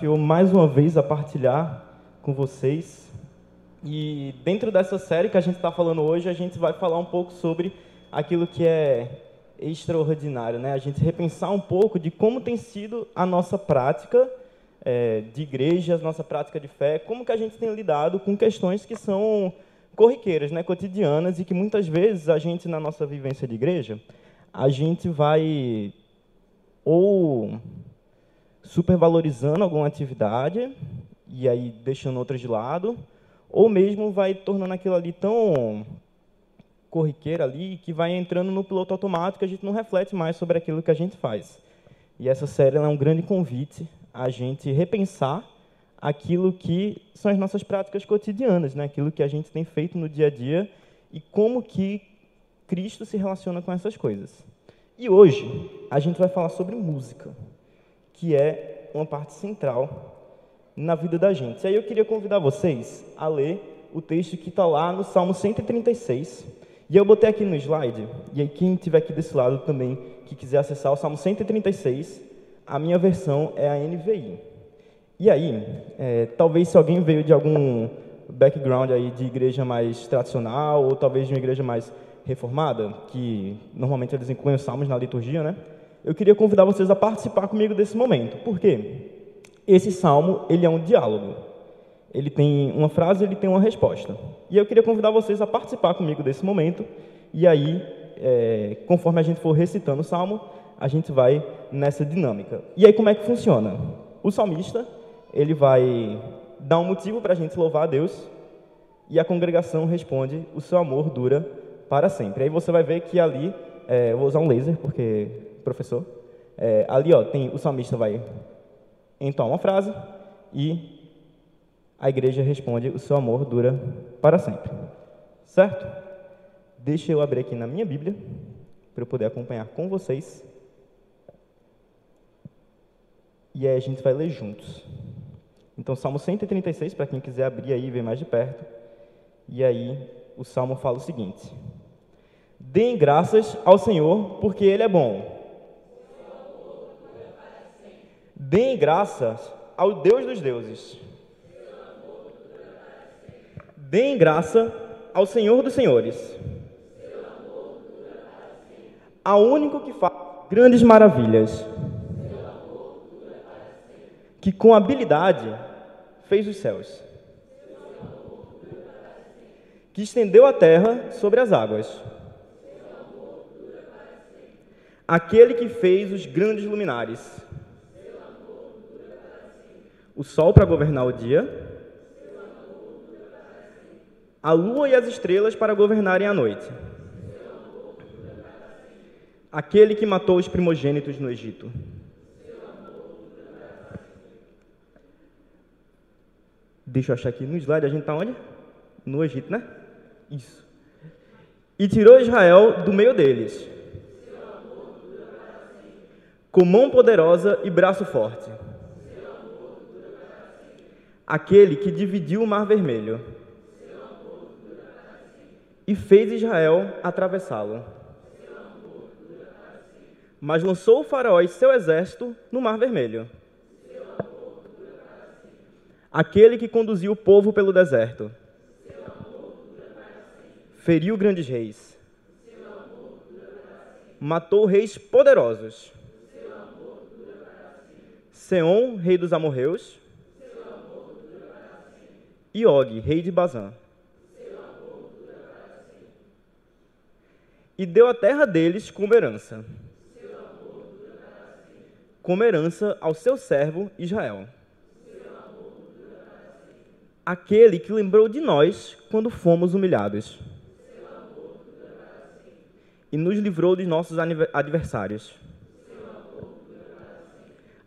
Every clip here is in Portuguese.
desafiou mais uma vez a partilhar com vocês. E dentro dessa série que a gente está falando hoje, a gente vai falar um pouco sobre aquilo que é extraordinário, né? A gente repensar um pouco de como tem sido a nossa prática é, de igreja, a nossa prática de fé, como que a gente tem lidado com questões que são corriqueiras, né, cotidianas e que muitas vezes a gente na nossa vivência de igreja, a gente vai ou supervalorizando alguma atividade e aí deixando outras de lado, ou mesmo vai tornando aquilo ali tão corriqueira ali que vai entrando no piloto automático, a gente não reflete mais sobre aquilo que a gente faz. E essa série é um grande convite a gente repensar aquilo que são as nossas práticas cotidianas, né? aquilo que a gente tem feito no dia a dia e como que Cristo se relaciona com essas coisas. E hoje a gente vai falar sobre música, que é uma parte central na vida da gente. E aí eu queria convidar vocês a ler o texto que está lá no Salmo 136. E eu botei aqui no slide, e aí quem estiver aqui desse lado também, que quiser acessar o Salmo 136, a minha versão é a NVI. E aí, é, talvez se alguém veio de algum background aí de igreja mais tradicional, ou talvez de uma igreja mais reformada, que normalmente eles incluem os salmos na liturgia, né? Eu queria convidar vocês a participar comigo desse momento. Por quê? Esse salmo, ele é um diálogo. Ele tem uma frase, ele tem uma resposta. E eu queria convidar vocês a participar comigo desse momento. E aí, é, conforme a gente for recitando o salmo, a gente vai nessa dinâmica. E aí como é que funciona? O salmista, ele vai dar um motivo para a gente louvar a Deus e a congregação responde, o seu amor dura para sempre. Aí você vai ver que ali, é, vou usar um laser, porque, professor, é, ali ó, tem, o salmista vai entoar uma frase e a igreja responde, o seu amor dura para sempre. Certo? Deixa eu abrir aqui na minha Bíblia, para eu poder acompanhar com vocês. e aí a gente vai ler juntos. Então, Salmo 136, para quem quiser abrir aí e ver mais de perto. E aí, o Salmo fala o seguinte: Deem graças ao Senhor, porque Ele é bom. Deem graças ao Deus dos deuses. Deem graça ao Senhor dos senhores. Ao único que faz grandes maravilhas que com habilidade fez os céus, que estendeu a terra sobre as águas, aquele que fez os grandes luminares, o sol para governar o dia, a lua e as estrelas para governarem a noite. Aquele que matou os primogênitos no Egito. Deixa eu achar aqui no slide, a gente está onde? No Egito, né? Isso. E tirou Israel do meio deles, com mão poderosa e braço forte. Aquele que dividiu o mar vermelho e fez Israel atravessá-lo. Mas lançou o faraó e seu exército no mar vermelho. Aquele que conduziu o povo pelo deserto, feriu grandes reis, matou reis poderosos, Seom, rei dos amorreus, e Og, rei de Bazã. E deu a terra deles como herança, como herança ao seu servo Israel aquele que lembrou de nós quando fomos humilhados e nos livrou dos nossos adversários.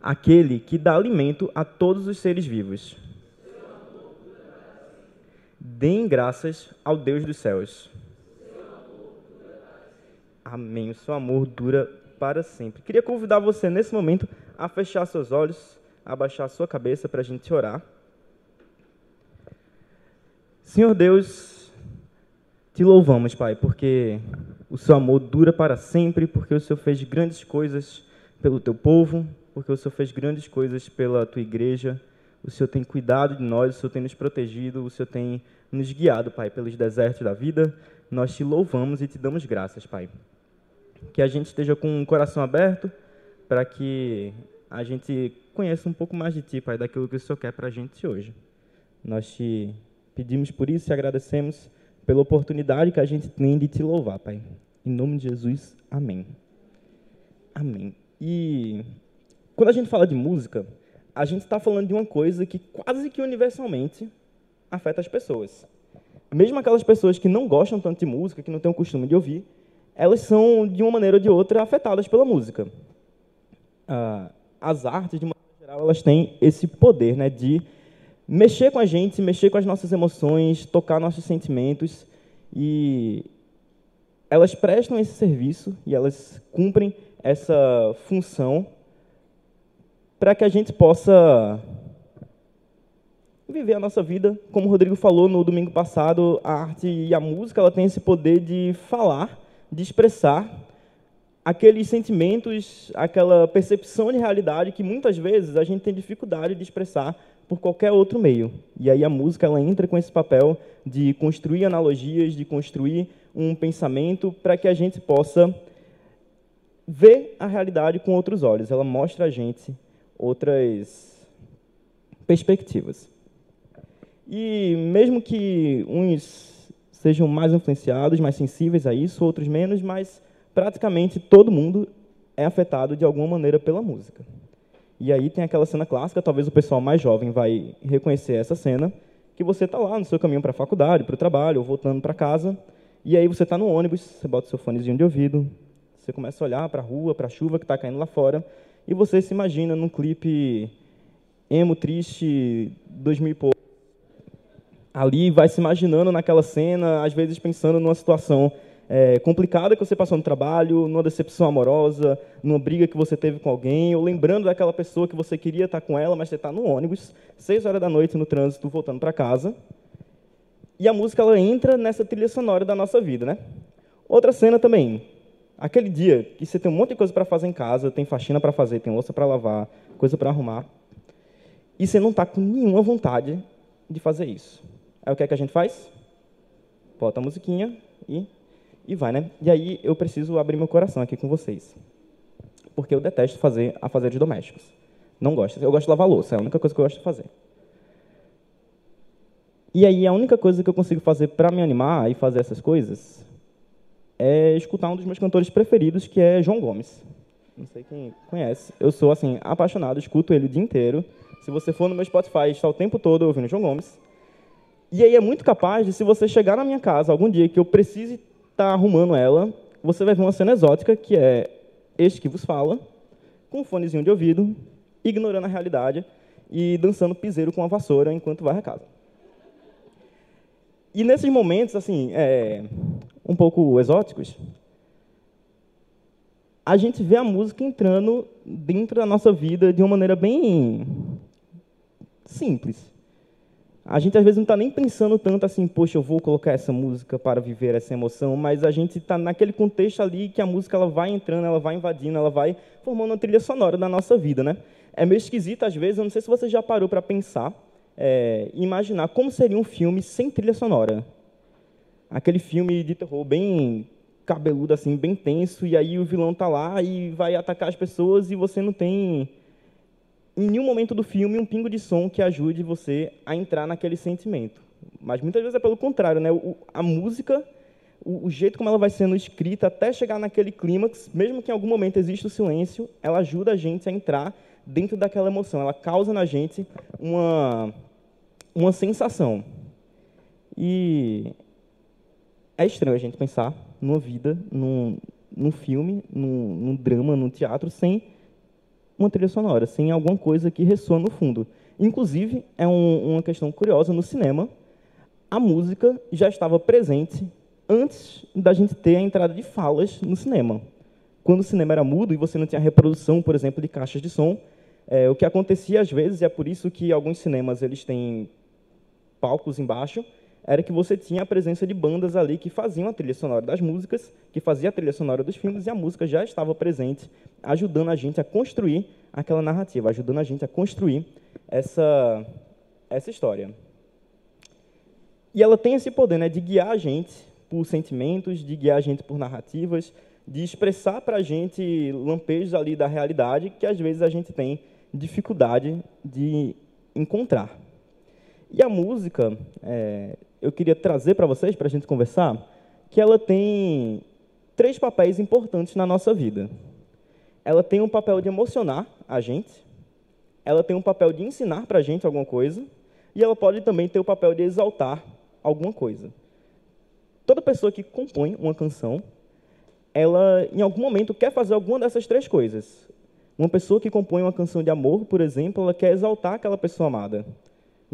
Aquele que dá alimento a todos os seres vivos. Deem graças ao Deus dos céus. Amém. O seu amor dura para sempre. Queria convidar você nesse momento a fechar seus olhos, a abaixar sua cabeça para a gente orar. Senhor Deus, te louvamos, Pai, porque o seu amor dura para sempre, porque o Senhor fez grandes coisas pelo teu povo, porque o Senhor fez grandes coisas pela tua igreja. O Senhor tem cuidado de nós, o Senhor tem nos protegido, o Senhor tem nos guiado, Pai, pelos desertos da vida. Nós te louvamos e te damos graças, Pai. Que a gente esteja com o coração aberto para que a gente conheça um pouco mais de Ti, Pai, daquilo que o Senhor quer para a gente hoje. Nós te pedimos por isso e agradecemos pela oportunidade que a gente tem de te louvar, Pai. Em nome de Jesus, amém. Amém. E quando a gente fala de música, a gente está falando de uma coisa que quase que universalmente afeta as pessoas. Mesmo aquelas pessoas que não gostam tanto de música, que não têm o costume de ouvir, elas são, de uma maneira ou de outra, afetadas pela música. Ah, as artes, de uma maneira geral, elas têm esse poder né, de mexer com a gente, mexer com as nossas emoções, tocar nossos sentimentos. E elas prestam esse serviço e elas cumprem essa função para que a gente possa viver a nossa vida. Como o Rodrigo falou no domingo passado, a arte e a música ela tem esse poder de falar, de expressar aqueles sentimentos, aquela percepção de realidade que muitas vezes a gente tem dificuldade de expressar por qualquer outro meio. E aí a música ela entra com esse papel de construir analogias, de construir um pensamento para que a gente possa ver a realidade com outros olhos. Ela mostra a gente outras perspectivas. E mesmo que uns sejam mais influenciados, mais sensíveis a isso, outros menos, mas praticamente todo mundo é afetado de alguma maneira pela música. E aí tem aquela cena clássica, talvez o pessoal mais jovem vai reconhecer essa cena, que você está lá no seu caminho para a faculdade, para o trabalho, ou voltando para casa, e aí você está no ônibus, você bota seu fonezinho de ouvido, você começa a olhar para a rua, para a chuva que está caindo lá fora, e você se imagina num clipe emo, triste, 2000 e pouco, ali vai se imaginando naquela cena, às vezes pensando numa situação é, complicada que você passou no trabalho, numa decepção amorosa, numa briga que você teve com alguém, ou lembrando daquela pessoa que você queria estar com ela, mas você está no ônibus, seis horas da noite no trânsito, voltando para casa. E a música ela entra nessa trilha sonora da nossa vida, né? Outra cena também, aquele dia que você tem um monte de coisa para fazer em casa, tem faxina para fazer, tem louça para lavar, coisa para arrumar, e você não está com nenhuma vontade de fazer isso. Aí o que é que a gente faz? Bota a musiquinha e e vai, né? E aí eu preciso abrir meu coração aqui com vocês. Porque eu detesto fazer a fazer de domésticos. Não gosto. Eu gosto de lavar louça, é a única coisa que eu gosto de fazer. E aí a única coisa que eu consigo fazer para me animar e fazer essas coisas é escutar um dos meus cantores preferidos, que é João Gomes. Não sei quem conhece. Eu sou assim apaixonado, escuto ele o dia inteiro. Se você for no meu Spotify, está o tempo todo ouvindo João Gomes. E aí é muito capaz de, se você chegar na minha casa algum dia que eu precise está arrumando ela, você vai ver uma cena exótica, que é este que vos fala, com um fonezinho de ouvido, ignorando a realidade e dançando piseiro com a vassoura enquanto vai a casa. E nesses momentos, assim, é, um pouco exóticos, a gente vê a música entrando dentro da nossa vida de uma maneira bem simples. A gente às vezes não está nem pensando tanto assim, poxa, eu vou colocar essa música para viver essa emoção, mas a gente está naquele contexto ali que a música ela vai entrando, ela vai invadindo, ela vai formando uma trilha sonora da nossa vida, né? É meio esquisito às vezes, eu não sei se você já parou para pensar, é, imaginar como seria um filme sem trilha sonora. Aquele filme de terror bem cabeludo assim, bem tenso, e aí o vilão está lá e vai atacar as pessoas e você não tem em nenhum momento do filme um pingo de som que ajude você a entrar naquele sentimento. Mas muitas vezes é pelo contrário, né? O, a música, o, o, jeito como ela vai sendo escrita até chegar naquele clímax, mesmo que em algum momento exista o silêncio, ela ajuda a gente a entrar dentro daquela emoção. Ela causa na gente uma uma sensação. E é estranho a gente pensar numa vida, num, num filme, num, num drama, num teatro, sem uma trilha sonora, sem alguma coisa que ressoa no fundo. Inclusive, é um, uma questão curiosa, no cinema, a música já estava presente antes da gente ter a entrada de falas no cinema. Quando o cinema era mudo e você não tinha reprodução, por exemplo, de caixas de som, é, o que acontecia às vezes, e é por isso que alguns cinemas eles têm palcos embaixo, era que você tinha a presença de bandas ali que faziam a trilha sonora das músicas, que fazia a trilha sonora dos filmes, e a música já estava presente, ajudando a gente a construir aquela narrativa, ajudando a gente a construir essa, essa história. E ela tem esse poder né, de guiar a gente por sentimentos, de guiar a gente por narrativas, de expressar para a gente lampejos ali da realidade que às vezes a gente tem dificuldade de encontrar. E a música, é, eu queria trazer para vocês, para a gente conversar, que ela tem três papéis importantes na nossa vida. Ela tem um papel de emocionar a gente, ela tem um papel de ensinar para a gente alguma coisa, e ela pode também ter o papel de exaltar alguma coisa. Toda pessoa que compõe uma canção, ela, em algum momento, quer fazer alguma dessas três coisas. Uma pessoa que compõe uma canção de amor, por exemplo, ela quer exaltar aquela pessoa amada.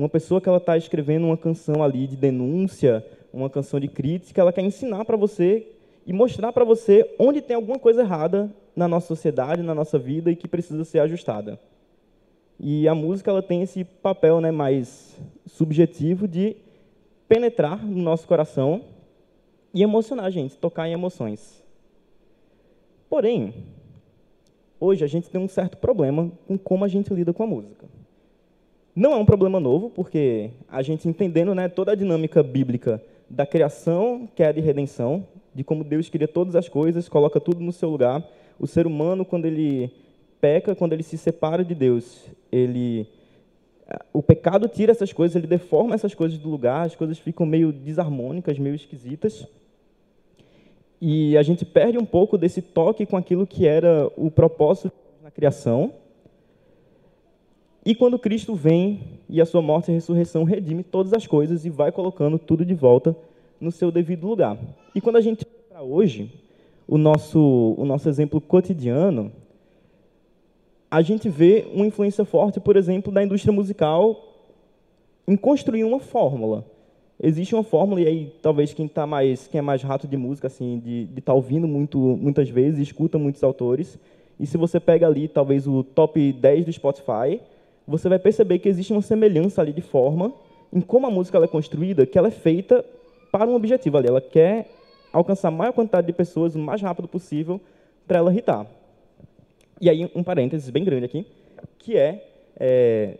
Uma pessoa que ela está escrevendo uma canção ali de denúncia, uma canção de crítica, ela quer ensinar para você e mostrar para você onde tem alguma coisa errada na nossa sociedade, na nossa vida e que precisa ser ajustada. E a música ela tem esse papel né, mais subjetivo de penetrar no nosso coração e emocionar a gente, tocar em emoções. Porém, hoje a gente tem um certo problema com como a gente lida com a música. Não é um problema novo, porque a gente entendendo né, toda a dinâmica bíblica da criação, queda e redenção, de como Deus cria todas as coisas, coloca tudo no seu lugar. O ser humano, quando ele peca, quando ele se separa de Deus, ele o pecado tira essas coisas, ele deforma essas coisas do lugar, as coisas ficam meio desarmônicas, meio esquisitas. E a gente perde um pouco desse toque com aquilo que era o propósito na criação. E quando Cristo vem e a sua morte e ressurreição redime todas as coisas e vai colocando tudo de volta no seu devido lugar. E quando a gente para hoje, o nosso o nosso exemplo cotidiano, a gente vê uma influência forte, por exemplo, da indústria musical em construir uma fórmula existe uma fórmula e aí talvez quem tá mais quem é mais rato de música assim de estar tá ouvindo muito muitas vezes escuta muitos autores e se você pega ali talvez o top 10 do Spotify você vai perceber que existe uma semelhança ali de forma em como a música é construída que ela é feita para um objetivo ali ela quer alcançar a maior quantidade de pessoas o mais rápido possível para ela hitar e aí um parênteses bem grande aqui que é, é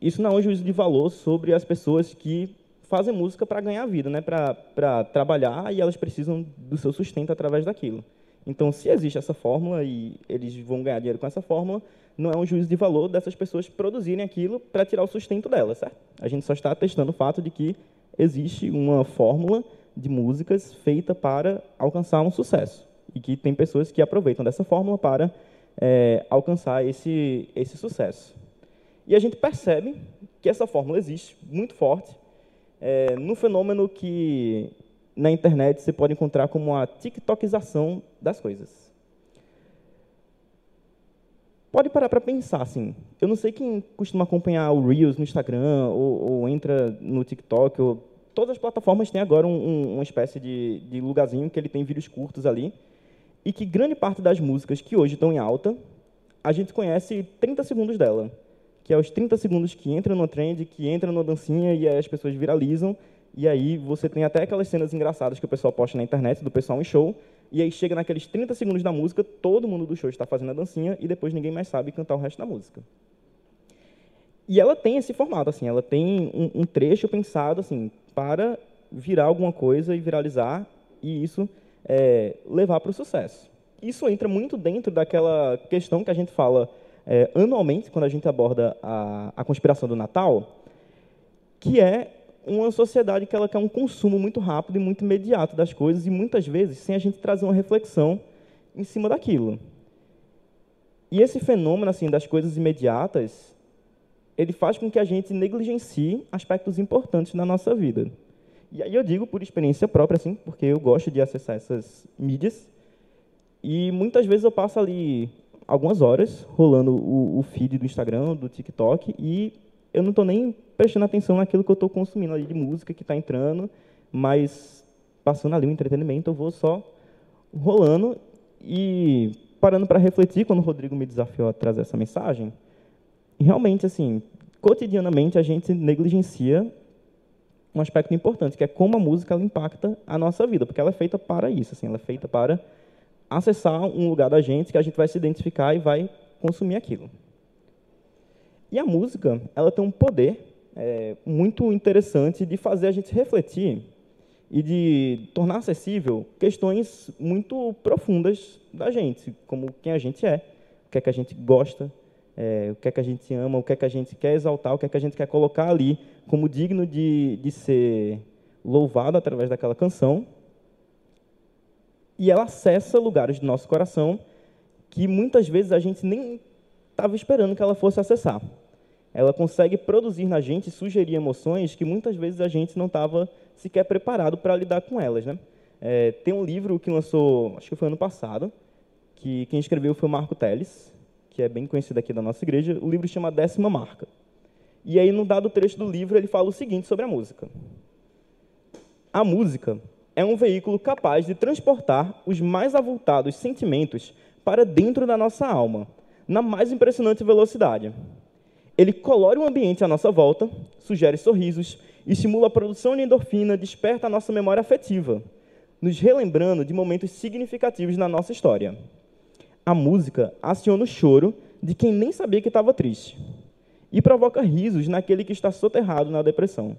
isso não é um juízo de valor sobre as pessoas que fazem música para ganhar vida, né? para trabalhar e elas precisam do seu sustento através daquilo. Então, se existe essa fórmula e eles vão ganhar dinheiro com essa fórmula, não é um juízo de valor dessas pessoas produzirem aquilo para tirar o sustento delas, certo? A gente só está testando o fato de que existe uma fórmula de músicas feita para alcançar um sucesso e que tem pessoas que aproveitam dessa fórmula para é, alcançar esse, esse sucesso. E a gente percebe que essa fórmula existe muito forte é, no fenômeno que na internet você pode encontrar como a tiktokização das coisas. Pode parar para pensar, assim, eu não sei quem costuma acompanhar o Reels no Instagram, ou, ou entra no TikTok, ou, todas as plataformas têm agora um, um, uma espécie de, de lugarzinho que ele tem vídeos curtos ali, e que grande parte das músicas que hoje estão em alta, a gente conhece 30 segundos dela que é os 30 segundos que entra no trend, que entra na dancinha e aí as pessoas viralizam. E aí você tem até aquelas cenas engraçadas que o pessoal posta na internet, do pessoal em show. E aí chega naqueles 30 segundos da música, todo mundo do show está fazendo a dancinha e depois ninguém mais sabe cantar o resto da música. E ela tem esse formato, assim, ela tem um, um trecho pensado assim para virar alguma coisa e viralizar e isso é, levar para o sucesso. Isso entra muito dentro daquela questão que a gente fala é, anualmente, quando a gente aborda a, a conspiração do Natal, que é uma sociedade que ela quer um consumo muito rápido e muito imediato das coisas e muitas vezes sem a gente trazer uma reflexão em cima daquilo. E esse fenômeno assim das coisas imediatas, ele faz com que a gente negligencie aspectos importantes da nossa vida. E aí eu digo por experiência própria assim, porque eu gosto de acessar essas mídias e muitas vezes eu passo ali algumas horas rolando o, o feed do Instagram, do TikTok, e eu não estou nem prestando atenção naquilo que eu estou consumindo ali de música que está entrando, mas passando ali o entretenimento, eu vou só rolando e parando para refletir quando o Rodrigo me desafiou a trazer essa mensagem. Realmente, assim, cotidianamente a gente negligencia um aspecto importante, que é como a música impacta a nossa vida, porque ela é feita para isso, assim, ela é feita para acessar um lugar da gente que a gente vai se identificar e vai consumir aquilo. E a música, ela tem um poder é, muito interessante de fazer a gente refletir e de tornar acessível questões muito profundas da gente, como quem a gente é, o que é que a gente gosta, é, o que é que a gente ama, o que é que a gente quer exaltar, o que é que a gente quer colocar ali como digno de, de ser louvado através daquela canção. E ela acessa lugares do nosso coração que muitas vezes a gente nem estava esperando que ela fosse acessar. Ela consegue produzir na gente, sugerir emoções que muitas vezes a gente não estava sequer preparado para lidar com elas. Né? É, tem um livro que lançou, acho que foi ano passado, que quem escreveu foi o Marco Teles, que é bem conhecido aqui da nossa igreja. O livro chama Décima Marca. E aí, no dado trecho do livro, ele fala o seguinte sobre a música. A música é um veículo capaz de transportar os mais avultados sentimentos para dentro da nossa alma, na mais impressionante velocidade. Ele colore o ambiente à nossa volta, sugere sorrisos, estimula a produção de endorfina, desperta a nossa memória afetiva, nos relembrando de momentos significativos na nossa história. A música aciona o choro de quem nem sabia que estava triste e provoca risos naquele que está soterrado na depressão.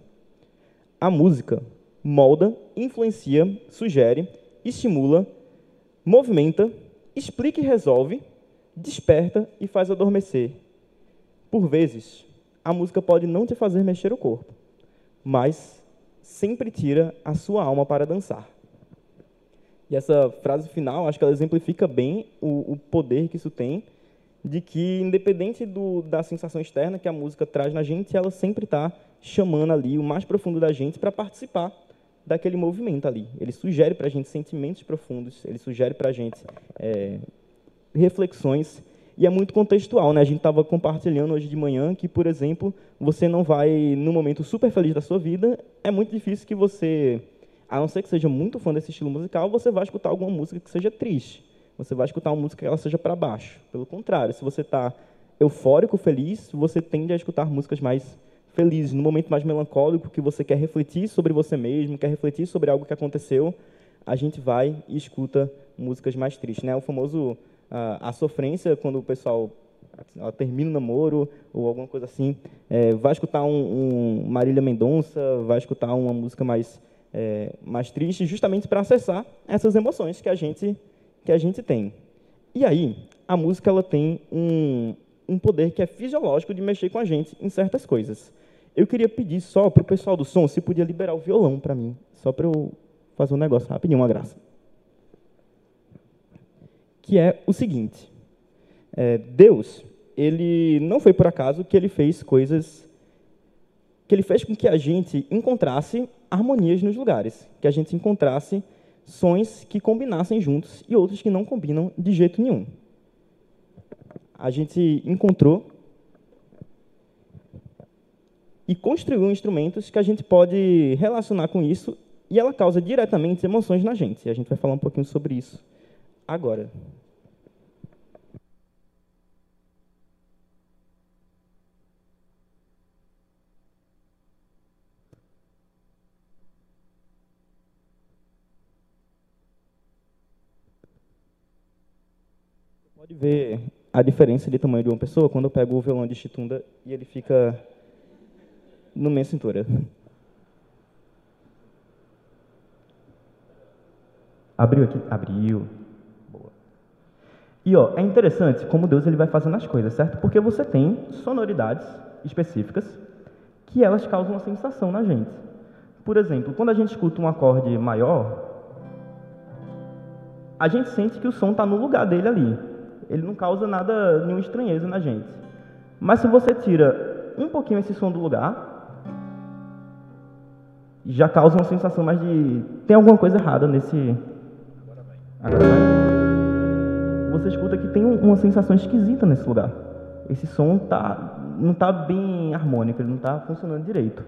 A música molda, influencia, sugere, estimula, movimenta, explica e resolve, desperta e faz adormecer. Por vezes, a música pode não te fazer mexer o corpo, mas sempre tira a sua alma para dançar. E essa frase final, acho que ela exemplifica bem o, o poder que isso tem, de que, independente do, da sensação externa que a música traz na gente, ela sempre está chamando ali o mais profundo da gente para participar daquele movimento ali. Ele sugere para a gente sentimentos profundos, ele sugere para a gente é, reflexões, e é muito contextual. Né? A gente estava compartilhando hoje de manhã que, por exemplo, você não vai, no momento super feliz da sua vida, é muito difícil que você a não ser que seja muito fã desse estilo musical, você vai escutar alguma música que seja triste. Você vai escutar uma música que ela seja para baixo. Pelo contrário, se você está eufórico, feliz, você tende a escutar músicas mais felizes. No momento mais melancólico, que você quer refletir sobre você mesmo, quer refletir sobre algo que aconteceu, a gente vai e escuta músicas mais tristes. Né? O famoso a sofrência, quando o pessoal termina o namoro ou alguma coisa assim, é, vai escutar um, um Marília Mendonça, vai escutar uma música mais é, mais triste, justamente para acessar essas emoções que a gente que a gente tem. E aí, a música ela tem um, um poder que é fisiológico de mexer com a gente em certas coisas. Eu queria pedir só para o pessoal do som se podia liberar o violão para mim, só para eu fazer um negócio rapidinho, uma graça. Que é o seguinte: é, Deus, ele não foi por acaso que ele fez coisas que ele fez com que a gente encontrasse harmonias nos lugares, que a gente encontrasse sons que combinassem juntos e outros que não combinam de jeito nenhum. A gente encontrou e construiu instrumentos que a gente pode relacionar com isso e ela causa diretamente emoções na gente. E a gente vai falar um pouquinho sobre isso agora. Ver a diferença de tamanho de uma pessoa quando eu pego o violão de chitunda e ele fica na minha cintura. Abriu aqui? Abriu. Boa. E ó, é interessante como Deus ele vai fazendo as coisas, certo? Porque você tem sonoridades específicas que elas causam uma sensação na gente. Por exemplo, quando a gente escuta um acorde maior, a gente sente que o som está no lugar dele ali ele não causa nada, nenhuma estranheza na gente. Mas se você tira um pouquinho esse som do lugar, já causa uma sensação mais de tem alguma coisa errada nesse. Agora vai. Você escuta que tem uma sensação esquisita nesse lugar. Esse som tá, não está bem harmônico, ele não está funcionando direito.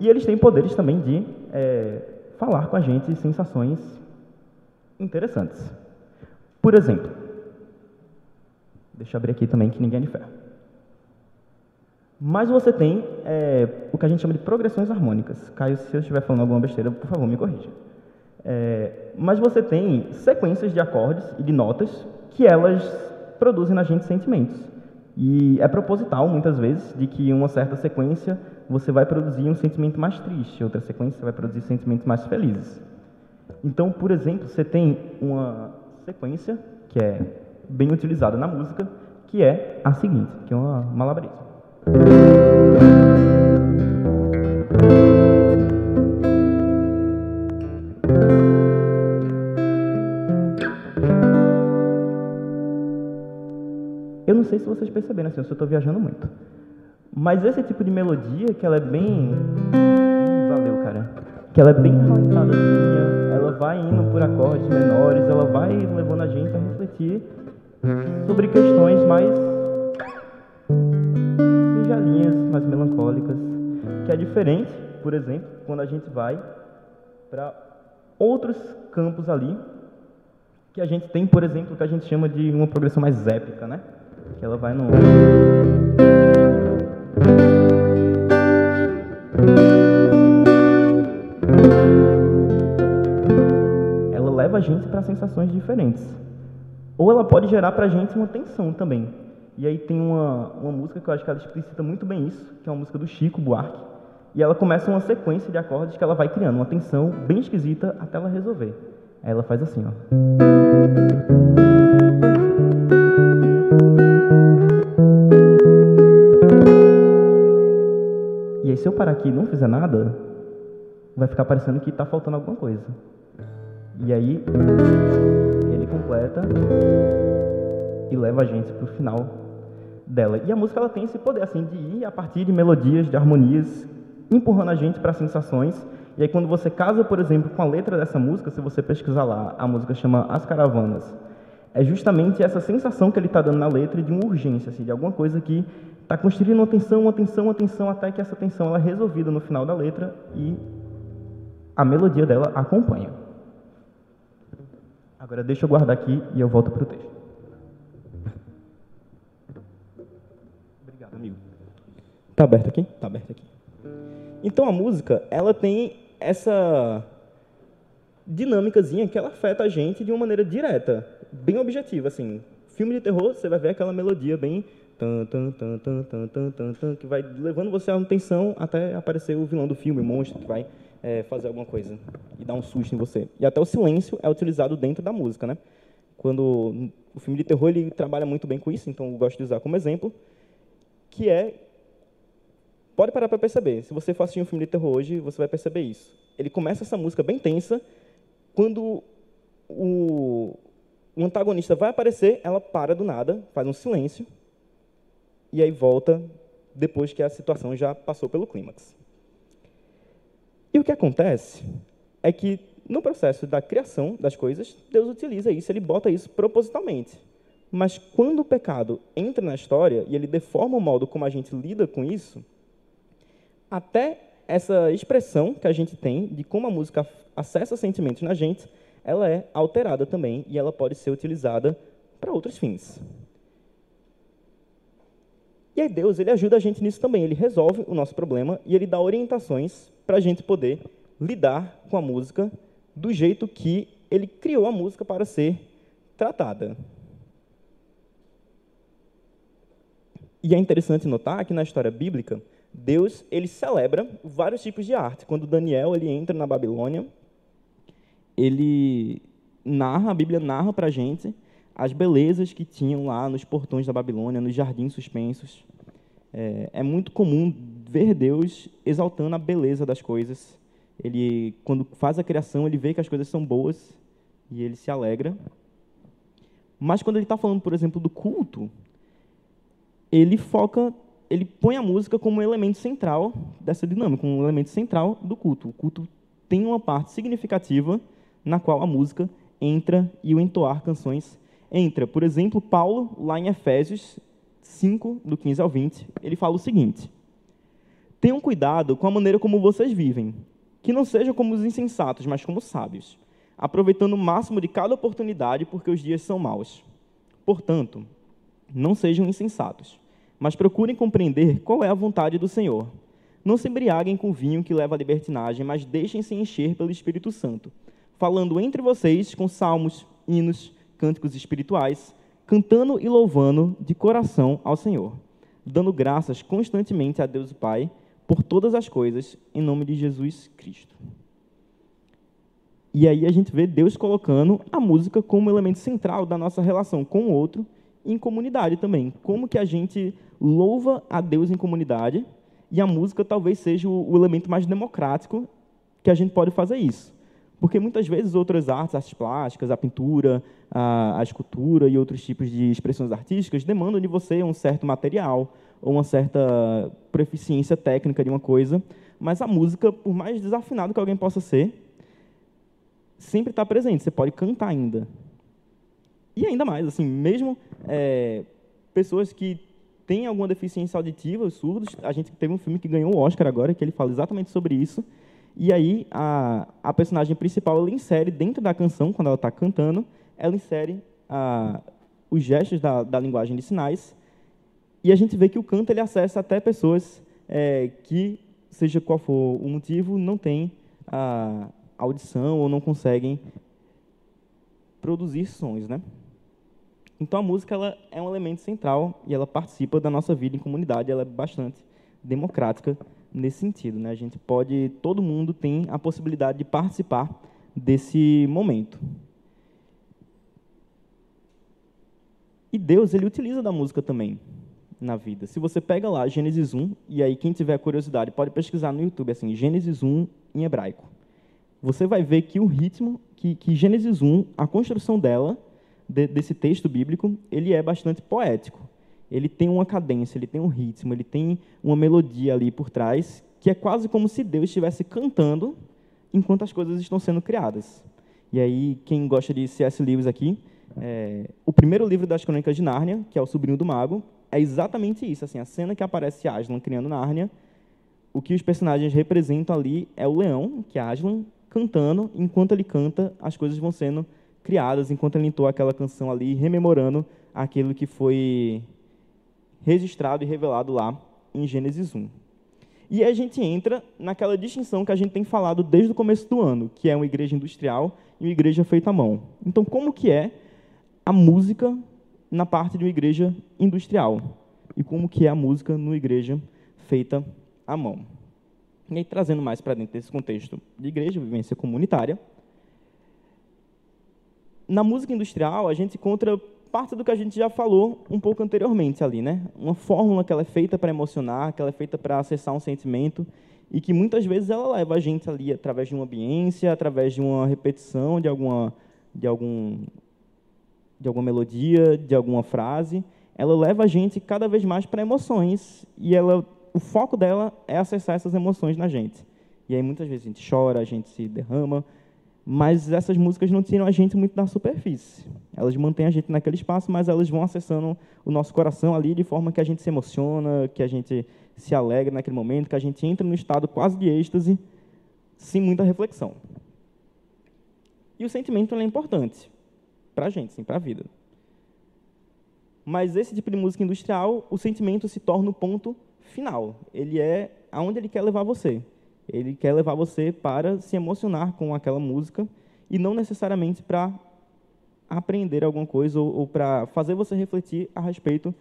E eles têm poderes também de é, falar com a gente sensações interessantes. Por exemplo, Deixa eu abrir aqui também que ninguém é de ferro. Mas você tem é, o que a gente chama de progressões harmônicas. Caio, se eu estiver falando alguma besteira, por favor, me corrija. É, mas você tem sequências de acordes e de notas que elas produzem na gente sentimentos. E é proposital, muitas vezes, de que uma certa sequência você vai produzir um sentimento mais triste, outra sequência vai produzir sentimentos mais felizes. Então, por exemplo, você tem uma sequência que é bem utilizada na música, que é a seguinte, que é uma malabarismo. Eu não sei se vocês perceberam, assim, eu estou viajando muito. Mas esse tipo de melodia, que ela é bem... valeu, cara. Que ela é bem arranjadazinha, ela vai indo por acordes menores, ela vai levando a gente a refletir sobre questões mais singelinhas, mais melancólicas, que é diferente, por exemplo, quando a gente vai para outros campos ali, que a gente tem, por exemplo, o que a gente chama de uma progressão mais épica, né? Que ela vai no ela leva a gente para sensações diferentes. Ou ela pode gerar para a gente uma tensão também. E aí tem uma, uma música que eu acho que ela explicita muito bem isso, que é uma música do Chico Buarque. E ela começa uma sequência de acordes que ela vai criando, uma tensão bem esquisita até ela resolver. Aí ela faz assim, ó. E aí se eu parar aqui e não fizer nada, vai ficar parecendo que está faltando alguma coisa. E aí completa e leva a gente para o final dela. E a música ela tem esse poder assim de ir a partir de melodias, de harmonias, empurrando a gente para sensações. E aí quando você casa, por exemplo, com a letra dessa música, se você pesquisar lá, a música chama As Caravanas. É justamente essa sensação que ele está dando na letra de uma urgência, assim, de alguma coisa que está construindo uma tensão, uma tensão, uma tensão, até que essa tensão ela é resolvida no final da letra e a melodia dela acompanha. Agora deixa eu guardar aqui e eu volto para o texto. Obrigado, amigo. Tá aberto aqui? Tá aberto aqui. Então a música, ela tem essa dinâmicazinha que ela afeta a gente de uma maneira direta, bem objetiva, assim. Filme de terror, você vai ver aquela melodia bem tan tan tan tan tan tan tan que vai levando você à atenção até aparecer o vilão do filme, o monstro que vai é, fazer alguma coisa e dar um susto em você. E até o silêncio é utilizado dentro da música, né? Quando o filme de terror ele trabalha muito bem com isso, então eu gosto de usar como exemplo, que é pode parar para perceber. Se você for assistir um filme de terror hoje, você vai perceber isso. Ele começa essa música bem tensa, quando o, o antagonista vai aparecer, ela para do nada, faz um silêncio, e aí volta depois que a situação já passou pelo clímax. E o que acontece é que, no processo da criação das coisas, Deus utiliza isso, ele bota isso propositalmente. Mas quando o pecado entra na história e ele deforma o modo como a gente lida com isso, até essa expressão que a gente tem de como a música acessa sentimentos na gente, ela é alterada também e ela pode ser utilizada para outros fins. E aí Deus, ele ajuda a gente nisso também, ele resolve o nosso problema e ele dá orientações para a gente poder lidar com a música do jeito que ele criou a música para ser tratada. E é interessante notar que na história bíblica, Deus ele celebra vários tipos de arte. Quando Daniel ele entra na Babilônia, ele narra, a Bíblia narra para a gente as belezas que tinham lá nos portões da Babilônia, nos jardins suspensos. É, é, muito comum ver Deus exaltando a beleza das coisas. Ele, quando faz a criação, ele vê que as coisas são boas e ele se alegra. Mas quando ele está falando, por exemplo, do culto, ele foca, ele põe a música como elemento central dessa dinâmica, como um elemento central do culto. O culto tem uma parte significativa na qual a música entra e o entoar canções entra. Por exemplo, Paulo, lá em Efésios 5, do 15 ao 20, ele fala o seguinte: Tenham cuidado com a maneira como vocês vivem, que não sejam como os insensatos, mas como sábios, aproveitando o máximo de cada oportunidade, porque os dias são maus. Portanto, não sejam insensatos, mas procurem compreender qual é a vontade do Senhor. Não se embriaguem com vinho que leva à libertinagem, mas deixem-se encher pelo Espírito Santo, falando entre vocês com salmos, hinos, cânticos espirituais, cantando e louvando de coração ao Senhor, dando graças constantemente a Deus Pai por todas as coisas, em nome de Jesus Cristo. E aí a gente vê Deus colocando a música como elemento central da nossa relação com o outro em comunidade também. Como que a gente louva a Deus em comunidade e a música talvez seja o, elemento mais democrático que a gente pode fazer isso. Porque muitas vezes outras artes, artes plásticas, a pintura, a, a escultura e outros tipos de expressões artísticas demandam de você um certo material ou uma certa proficiência técnica de uma coisa, mas a música, por mais desafinado que alguém possa ser, sempre está presente. Você pode cantar ainda. E ainda mais, assim, mesmo é, pessoas que têm alguma deficiência auditiva, os surdos, a gente teve um filme que ganhou o Oscar agora, que ele fala exatamente sobre isso. E aí, a, a personagem principal, ela insere dentro da canção, quando ela está cantando, ela insere a, os gestos da, da linguagem de sinais. E a gente vê que o canto ele acessa até pessoas é, que, seja qual for o motivo, não têm a audição ou não conseguem produzir sons, né? Então a música ela é um elemento central e ela participa da nossa vida em comunidade, ela é bastante democrática nesse sentido, né? A gente pode, todo mundo tem a possibilidade de participar desse momento. E Deus, ele utiliza da música também na vida. Se você pega lá Gênesis 1, e aí quem tiver curiosidade pode pesquisar no YouTube assim, Gênesis 1 em hebraico. Você vai ver que o ritmo, que, que Gênesis 1, a construção dela de, desse texto bíblico, ele é bastante poético. Ele tem uma cadência, ele tem um ritmo, ele tem uma melodia ali por trás, que é quase como se Deus estivesse cantando enquanto as coisas estão sendo criadas. E aí, quem gosta de C.S. Lewis aqui, é, o primeiro livro das Crônicas de Nárnia, que é o Sobrinho do Mago, é exatamente isso. Assim, a cena que aparece Aslan criando Nárnia, o que os personagens representam ali é o leão, que é Aslan, cantando, enquanto ele canta, as coisas vão sendo criadas enquanto ele entoa aquela canção ali, rememorando aquilo que foi registrado e revelado lá em Gênesis 1. E a gente entra naquela distinção que a gente tem falado desde o começo do ano, que é uma igreja industrial e uma igreja feita à mão. Então, como que é a música na parte de uma igreja industrial? E como que é a música numa igreja feita à mão? E aí, trazendo mais para dentro desse contexto de igreja, vivência comunitária, na música industrial, a gente encontra parte do que a gente já falou um pouco anteriormente ali, né? Uma fórmula que ela é feita para emocionar, que ela é feita para acessar um sentimento e que muitas vezes ela leva a gente ali através de uma ambiência, através de uma repetição de alguma de algum de alguma melodia, de alguma frase, ela leva a gente cada vez mais para emoções e ela o foco dela é acessar essas emoções na gente. E aí muitas vezes a gente chora, a gente se derrama, mas essas músicas não tiram a gente muito da superfície. Elas mantêm a gente naquele espaço, mas elas vão acessando o nosso coração ali de forma que a gente se emociona, que a gente se alegra naquele momento, que a gente entra no estado quase de êxtase, sem muita reflexão. E o sentimento é importante para a gente, sim, para a vida. Mas esse tipo de música industrial, o sentimento se torna o ponto final. Ele é aonde ele quer levar você. Ele quer levar você para se emocionar com aquela música e não necessariamente para aprender alguma coisa ou, ou para fazer você refletir a respeito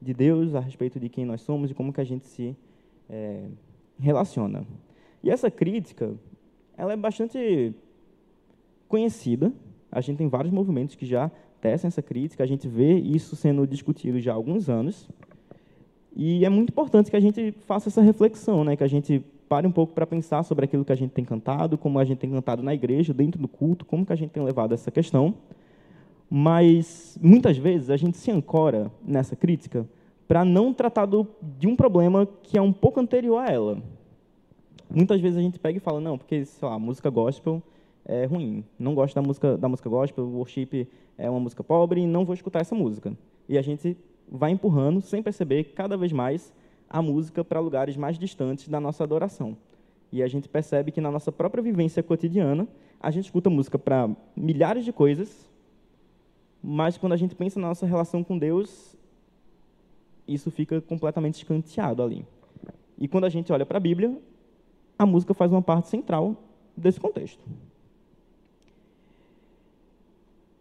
de Deus, a respeito de quem nós somos e como que a gente se é, relaciona. E essa crítica, ela é bastante conhecida. A gente tem vários movimentos que já tecem essa crítica. A gente vê isso sendo discutido já há alguns anos. E é muito importante que a gente faça essa reflexão, né? que a gente pare um pouco para pensar sobre aquilo que a gente tem cantado, como a gente tem cantado na igreja, dentro do culto, como que a gente tem levado essa questão. Mas, muitas vezes, a gente se ancora nessa crítica para não tratar do, de um problema que é um pouco anterior a ela. Muitas vezes a gente pega e fala, não, porque, sei lá, música gospel é ruim. Não gosto da música, da música gospel, worship é uma música pobre, não vou escutar essa música. E a gente vai empurrando, sem perceber, cada vez mais a música para lugares mais distantes da nossa adoração. E a gente percebe que na nossa própria vivência cotidiana, a gente escuta música para milhares de coisas, mas quando a gente pensa na nossa relação com Deus, isso fica completamente escanteado ali. E quando a gente olha para a Bíblia, a música faz uma parte central desse contexto.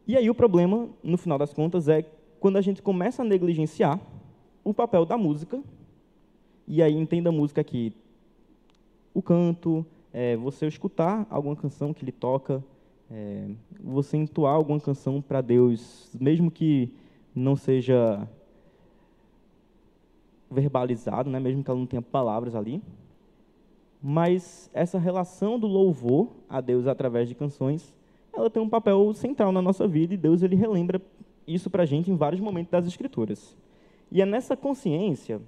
E aí o problema, no final das contas, é quando a gente começa a negligenciar o papel da música, e aí entenda a música aqui, o canto, é, você escutar alguma canção que ele toca, é, você entoar alguma canção para Deus, mesmo que não seja verbalizado, né, mesmo que ela não tenha palavras ali, mas essa relação do louvor a Deus através de canções, ela tem um papel central na nossa vida e Deus ele relembra isso para a gente em vários momentos das Escrituras. E é nessa consciência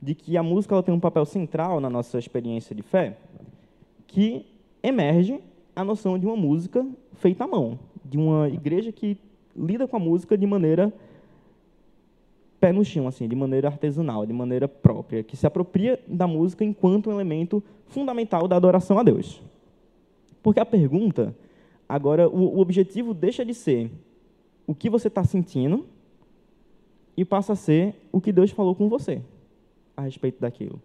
de que a música ela tem um papel central na nossa experiência de fé que emerge a noção de uma música feita à mão, de uma igreja que lida com a música de maneira pé no chão, assim, de maneira artesanal, de maneira própria, que se apropria da música enquanto um elemento fundamental da adoração a Deus. Porque a pergunta, agora, o, o objetivo deixa de ser o que você está sentindo e passa a ser o que Deus falou com você a respeito daquilo.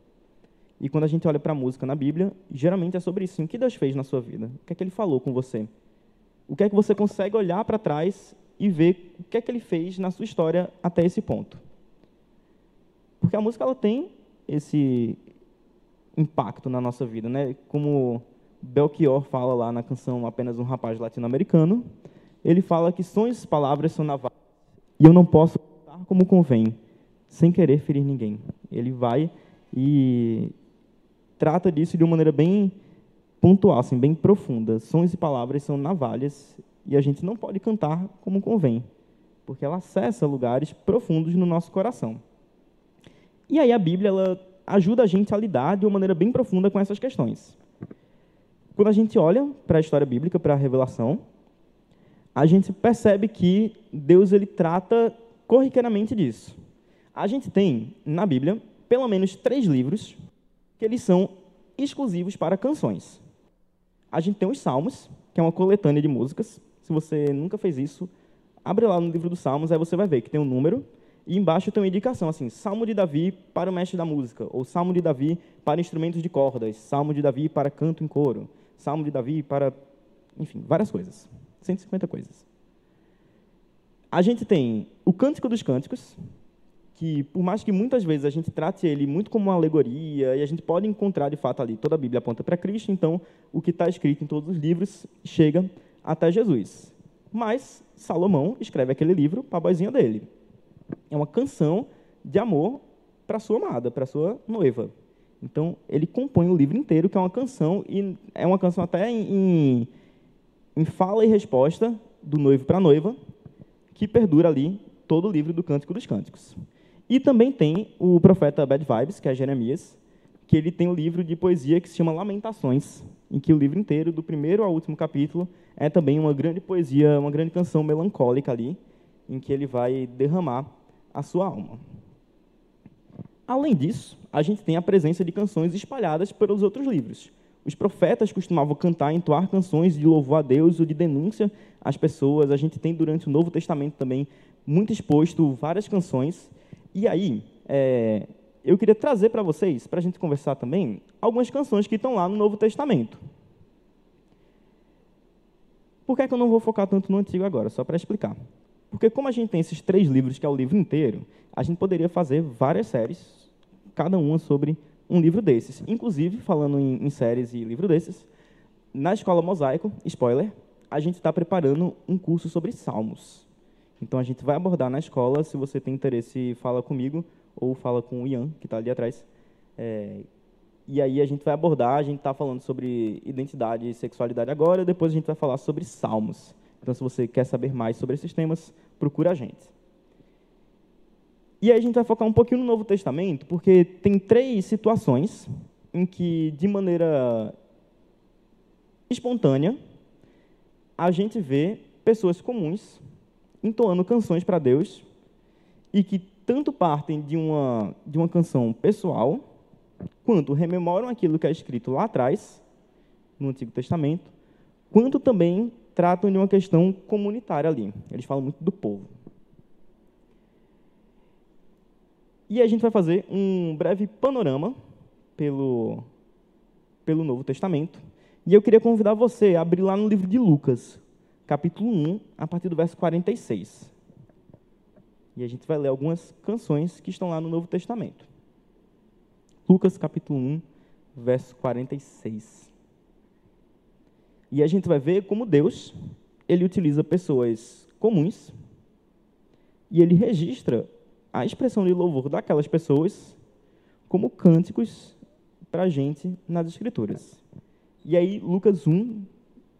E quando a gente olha para a música na Bíblia, geralmente é sobre isso. O que Deus fez na sua vida? O que é que Ele falou com você? O que é que você consegue olhar para trás e ver o que é que Ele fez na sua história até esse ponto? Porque a música ela tem esse impacto na nossa vida, né? Como Belchior fala lá na canção Apenas um Rapaz Latino-Americano, ele fala que sonhos e palavras são navalhas e eu não posso contar como convém, sem querer ferir ninguém. Ele vai e trata disso de uma maneira bem pontual, assim, bem profunda. Sons e palavras são navalhas e a gente não pode cantar como convém, porque ela acessa lugares profundos no nosso coração. E aí a Bíblia ela ajuda a gente a lidar de uma maneira bem profunda com essas questões. Quando a gente olha para a história bíblica, para a revelação, a gente percebe que Deus ele trata corriqueiramente disso. A gente tem na Bíblia pelo menos três livros que eles são exclusivos para canções. A gente tem os Salmos, que é uma coletânea de músicas. Se você nunca fez isso, abre lá no livro dos Salmos, aí você vai ver que tem um número e embaixo tem uma indicação assim: Salmo de Davi para o mestre da música, ou Salmo de Davi para instrumentos de cordas, Salmo de Davi para canto em coro, Salmo de Davi para, enfim, várias coisas. 150 coisas. A gente tem o Cântico dos Cânticos, que por mais que muitas vezes a gente trate ele muito como uma alegoria, e a gente pode encontrar de fato ali, toda a Bíblia aponta para Cristo, então o que está escrito em todos os livros chega até Jesus. Mas Salomão escreve aquele livro para a boizinha dele é uma canção de amor para sua amada, para sua noiva. Então, ele compõe o livro inteiro, que é uma canção, e é uma canção até em, em fala e resposta do noivo para a noiva, que perdura ali todo o livro do Cântico dos Cânticos. E também tem o profeta Bad Vibes, que é Jeremias, que ele tem um livro de poesia que se chama Lamentações, em que o livro inteiro, do primeiro ao último capítulo, é também uma grande poesia, uma grande canção melancólica ali, em que ele vai derramar a sua alma. Além disso, a gente tem a presença de canções espalhadas pelos outros livros. Os profetas costumavam cantar e entoar canções de louvor a Deus ou de denúncia às pessoas. A gente tem durante o Novo Testamento também muito exposto várias canções. E aí, é, eu queria trazer para vocês, para a gente conversar também, algumas canções que estão lá no Novo Testamento. Por que, é que eu não vou focar tanto no Antigo agora? Só para explicar. Porque como a gente tem esses três livros, que é o livro inteiro, a gente poderia fazer várias séries, cada uma sobre um livro desses. Inclusive, falando em, em séries e livro desses, na Escola Mosaico, spoiler, a gente está preparando um curso sobre Salmos. Então, a gente vai abordar na escola, se você tem interesse, fala comigo, ou fala com o Ian, que está ali atrás. É, e aí a gente vai abordar, a gente está falando sobre identidade e sexualidade agora, depois a gente vai falar sobre Salmos. Então, se você quer saber mais sobre esses temas, procura a gente. E aí a gente vai focar um pouquinho no Novo Testamento, porque tem três situações em que, de maneira espontânea, a gente vê pessoas comuns entoando canções para Deus e que tanto partem de uma, de uma canção pessoal, quanto rememoram aquilo que é escrito lá atrás, no Antigo Testamento, quanto também tratam de uma questão comunitária ali. Eles falam muito do povo. E a gente vai fazer um breve panorama pelo, pelo Novo Testamento. E eu queria convidar você a abrir lá no livro de Lucas, capítulo 1, a partir do verso 46. E a gente vai ler algumas canções que estão lá no Novo Testamento. Lucas, capítulo 1, verso 46. E a gente vai ver como Deus, ele utiliza pessoas comuns e ele registra a expressão de louvor daquelas pessoas como cânticos para a gente nas Escrituras. E aí, Lucas 1,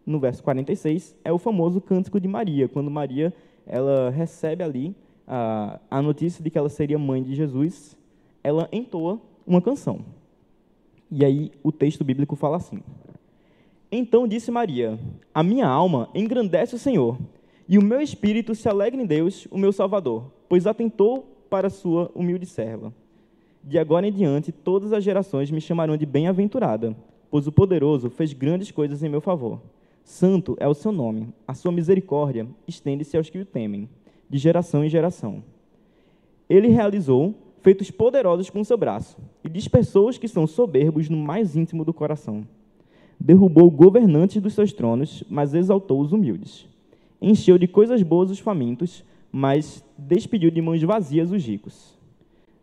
no verso 46, é o famoso cântico de Maria, quando Maria ela recebe ali a, a notícia de que ela seria mãe de Jesus, ela entoa uma canção. E aí o texto bíblico fala assim: Então disse Maria: A minha alma engrandece o Senhor, e o meu espírito se alegra em Deus, o meu Salvador, pois atentou para sua humilde serva. De agora em diante, todas as gerações me chamarão de bem-aventurada, pois o poderoso fez grandes coisas em meu favor. Santo é o seu nome, a sua misericórdia estende-se aos que o temem, de geração em geração. Ele realizou feitos poderosos com seu braço, e dispersou os que são soberbos no mais íntimo do coração. Derrubou governantes dos seus tronos, mas exaltou os humildes. Encheu de coisas boas os famintos, mas despediu de mãos vazias os ricos.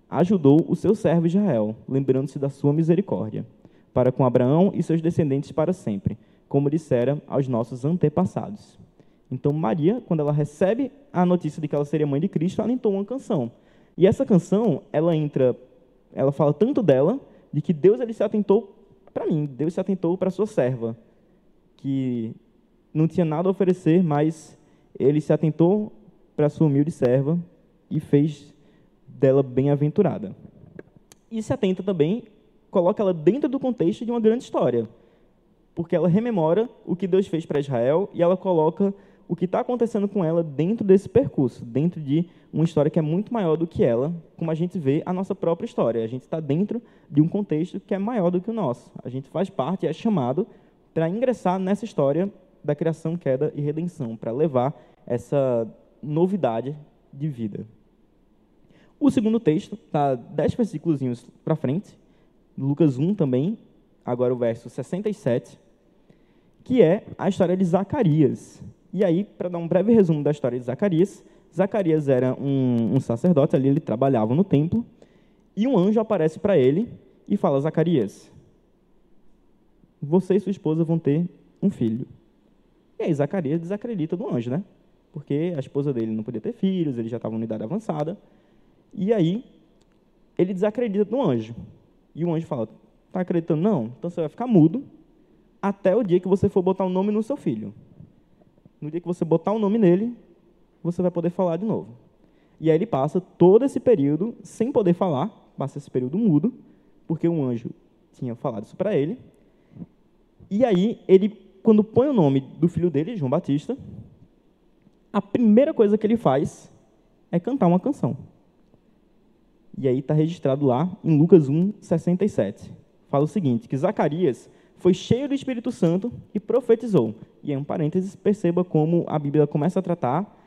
Ajudou o seu servo Israel, lembrando-se da sua misericórdia, para com Abraão e seus descendentes para sempre, como dissera aos nossos antepassados. Então, Maria, quando ela recebe a notícia de que ela seria mãe de Cristo, ela entoa uma canção e essa canção, ela entra, ela fala tanto dela, de que Deus ele se atentou para mim, Deus se atentou para sua serva, que não tinha nada a oferecer, mas ele se atentou para sua humilde serva e fez dela bem-aventurada. E se atenta também, coloca ela dentro do contexto de uma grande história, porque ela rememora o que Deus fez para Israel e ela coloca o que está acontecendo com ela dentro desse percurso, dentro de uma história que é muito maior do que ela, como a gente vê a nossa própria história. A gente está dentro de um contexto que é maior do que o nosso. A gente faz parte, é chamado para ingressar nessa história da criação, queda e redenção, para levar essa novidade de vida. O segundo texto está dez versículos para frente, Lucas 1 também, agora o verso 67, que é a história de Zacarias. E aí, para dar um breve resumo da história de Zacarias, Zacarias era um, um sacerdote ali, ele trabalhava no templo, e um anjo aparece para ele e fala: Zacarias, você e sua esposa vão ter um filho. E aí Zacarias desacredita do anjo, né? Porque a esposa dele não podia ter filhos, ele já estava em idade avançada. E aí ele desacredita do anjo. E o anjo fala: Está acreditando? Não? Então você vai ficar mudo até o dia que você for botar o um nome no seu filho no dia que você botar o um nome nele, você vai poder falar de novo. E aí ele passa todo esse período sem poder falar, passa esse período mudo, porque um anjo tinha falado isso para ele. E aí ele, quando põe o nome do filho dele, João Batista, a primeira coisa que ele faz é cantar uma canção. E aí está registrado lá em Lucas 1, 67. Fala o seguinte, que Zacarias foi cheio do Espírito Santo e profetizou. E aí, um parênteses, perceba como a Bíblia começa a tratar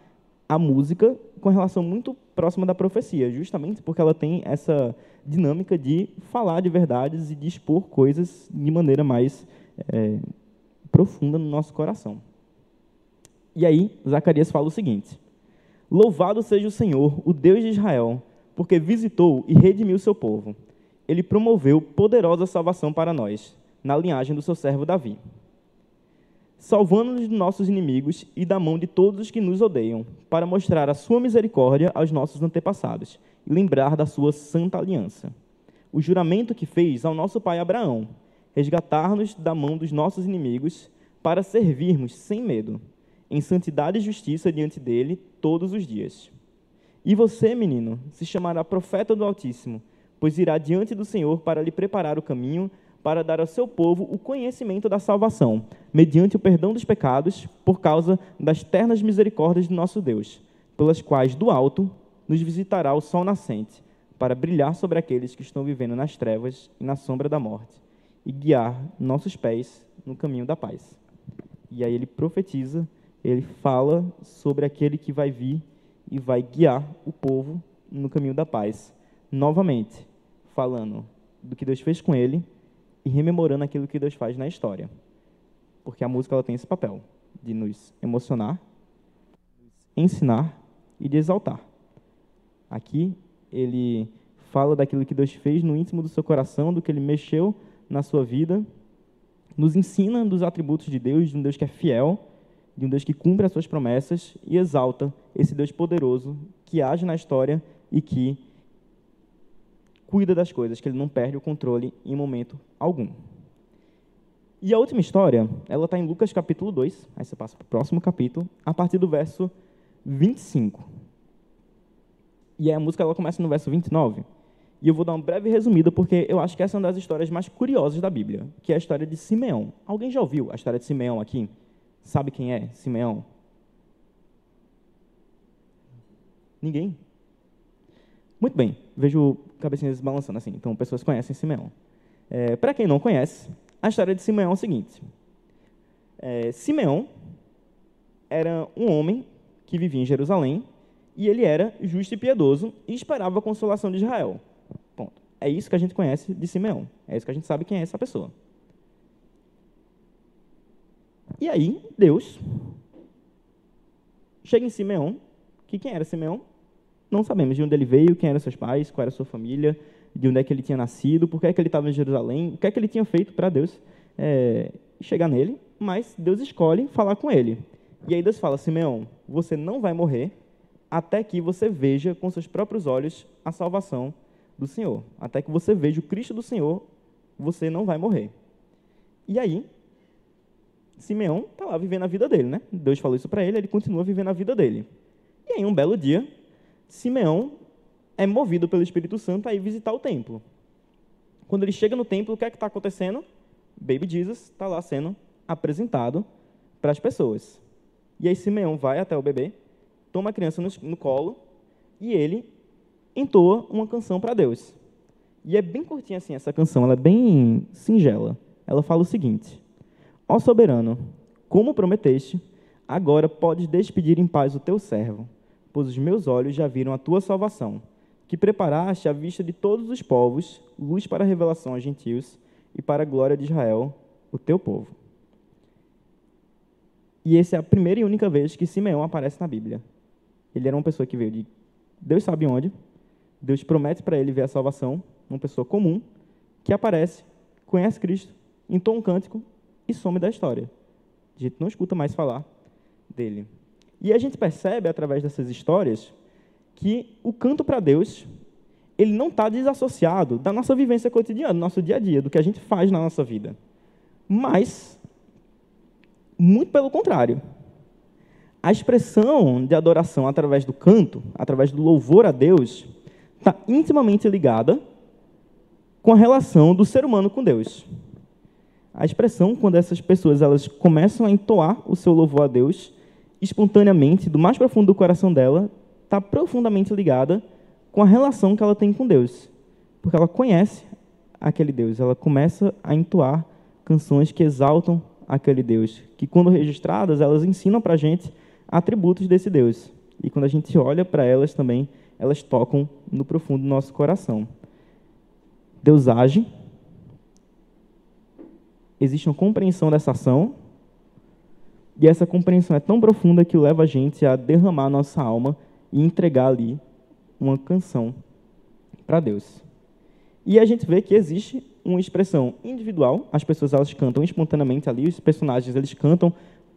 a música com relação muito próxima da profecia, justamente porque ela tem essa dinâmica de falar de verdades e de expor coisas de maneira mais é, profunda no nosso coração. E aí, Zacarias fala o seguinte: Louvado seja o Senhor, o Deus de Israel, porque visitou e redimiu seu povo. Ele promoveu poderosa salvação para nós na linhagem do seu servo Davi, salvando-nos de nossos inimigos e da mão de todos os que nos odeiam, para mostrar a sua misericórdia aos nossos antepassados e lembrar da sua santa aliança. O juramento que fez ao nosso pai Abraão, resgatar-nos da mão dos nossos inimigos, para servirmos sem medo, em santidade e justiça diante dele todos os dias. E você, menino, se chamará profeta do Altíssimo, pois irá diante do Senhor para lhe preparar o caminho para dar ao seu povo o conhecimento da salvação, mediante o perdão dos pecados, por causa das ternas misericórdias de nosso Deus, pelas quais do alto nos visitará o sol nascente, para brilhar sobre aqueles que estão vivendo nas trevas e na sombra da morte, e guiar nossos pés no caminho da paz. E aí ele profetiza, ele fala sobre aquele que vai vir e vai guiar o povo no caminho da paz, novamente falando do que Deus fez com ele e rememorando aquilo que Deus faz na história. Porque a música ela tem esse papel de nos emocionar, ensinar e de exaltar. Aqui ele fala daquilo que Deus fez no íntimo do seu coração, do que ele mexeu na sua vida, nos ensina dos atributos de Deus, de um Deus que é fiel, de um Deus que cumpre as suas promessas e exalta esse Deus poderoso que age na história e que cuida das coisas, que ele não perde o controle em momento algum. E a última história, ela está em Lucas capítulo 2, aí você passa para o próximo capítulo, a partir do verso 25. E a música ela começa no verso 29. E eu vou dar uma breve resumida, porque eu acho que essa é uma das histórias mais curiosas da Bíblia, que é a história de Simeão. Alguém já ouviu a história de Simeão aqui? Sabe quem é Simeão? Ninguém? Muito bem, vejo cabecinhas balançando assim, então pessoas conhecem Simeão. É, Para quem não conhece, a história de Simeão é o seguinte: é, Simeão era um homem que vivia em Jerusalém e ele era justo e piedoso e esperava a consolação de Israel. Ponto. É isso que a gente conhece de Simeão. É isso que a gente sabe quem é essa pessoa. E aí, Deus chega em Simeão, que quem era Simeão? Não sabemos de onde ele veio, quem eram seus pais, qual era sua família, de onde é que ele tinha nascido, por que é que ele estava em Jerusalém, o que é que ele tinha feito para Deus é, chegar nele, mas Deus escolhe falar com ele. E aí Deus fala, Simeão, você não vai morrer até que você veja com seus próprios olhos a salvação do Senhor. Até que você veja o Cristo do Senhor, você não vai morrer. E aí, Simeão está lá vivendo a vida dele, né? Deus falou isso para ele, ele continua vivendo a vida dele. E aí, um belo dia, Simeão é movido pelo Espírito Santo a ir visitar o templo. Quando ele chega no templo, o que é que está acontecendo? Baby Jesus está lá sendo apresentado para as pessoas. E aí Simeão vai até o bebê, toma a criança no, no colo e ele entoa uma canção para Deus. E é bem curtinha assim essa canção, ela é bem singela. Ela fala o seguinte: Ó soberano, como prometeste, agora podes despedir em paz o teu servo, pois os meus olhos já viram a tua salvação, que preparaste à vista de todos os povos, luz para a revelação aos gentios e para a glória de Israel, o teu povo. E essa é a primeira e única vez que Simeão aparece na Bíblia. Ele era uma pessoa que veio de Deus sabe onde, Deus promete para ele ver a salvação, uma pessoa comum, que aparece, conhece Cristo, entoa um cântico e some da história. A gente não escuta mais falar dele. E a gente percebe, através dessas histórias, que o canto para Deus, ele não está desassociado da nossa vivência cotidiana, do nosso dia a dia, do que a gente faz na nossa vida. Mas, muito pelo contrário. A expressão de adoração através do canto, através do louvor a Deus, está intimamente ligada com a relação do ser humano com Deus. A expressão, quando essas pessoas elas começam a entoar o seu louvor a Deus, espontaneamente, do mais profundo do coração dela, está profundamente ligada com a relação que ela tem com Deus. Porque ela conhece aquele Deus, ela começa a entoar canções que exaltam aquele Deus, que quando registradas, elas ensinam para a gente atributos desse Deus. E quando a gente olha para elas também, elas tocam no profundo do nosso coração. Deus age, existe uma compreensão dessa ação, e essa compreensão é tão profunda que leva a gente a derramar nossa alma e entregar ali uma canção para Deus. E a gente vê que existe uma expressão individual, as pessoas elas cantam espontaneamente ali, os personagens eles cantam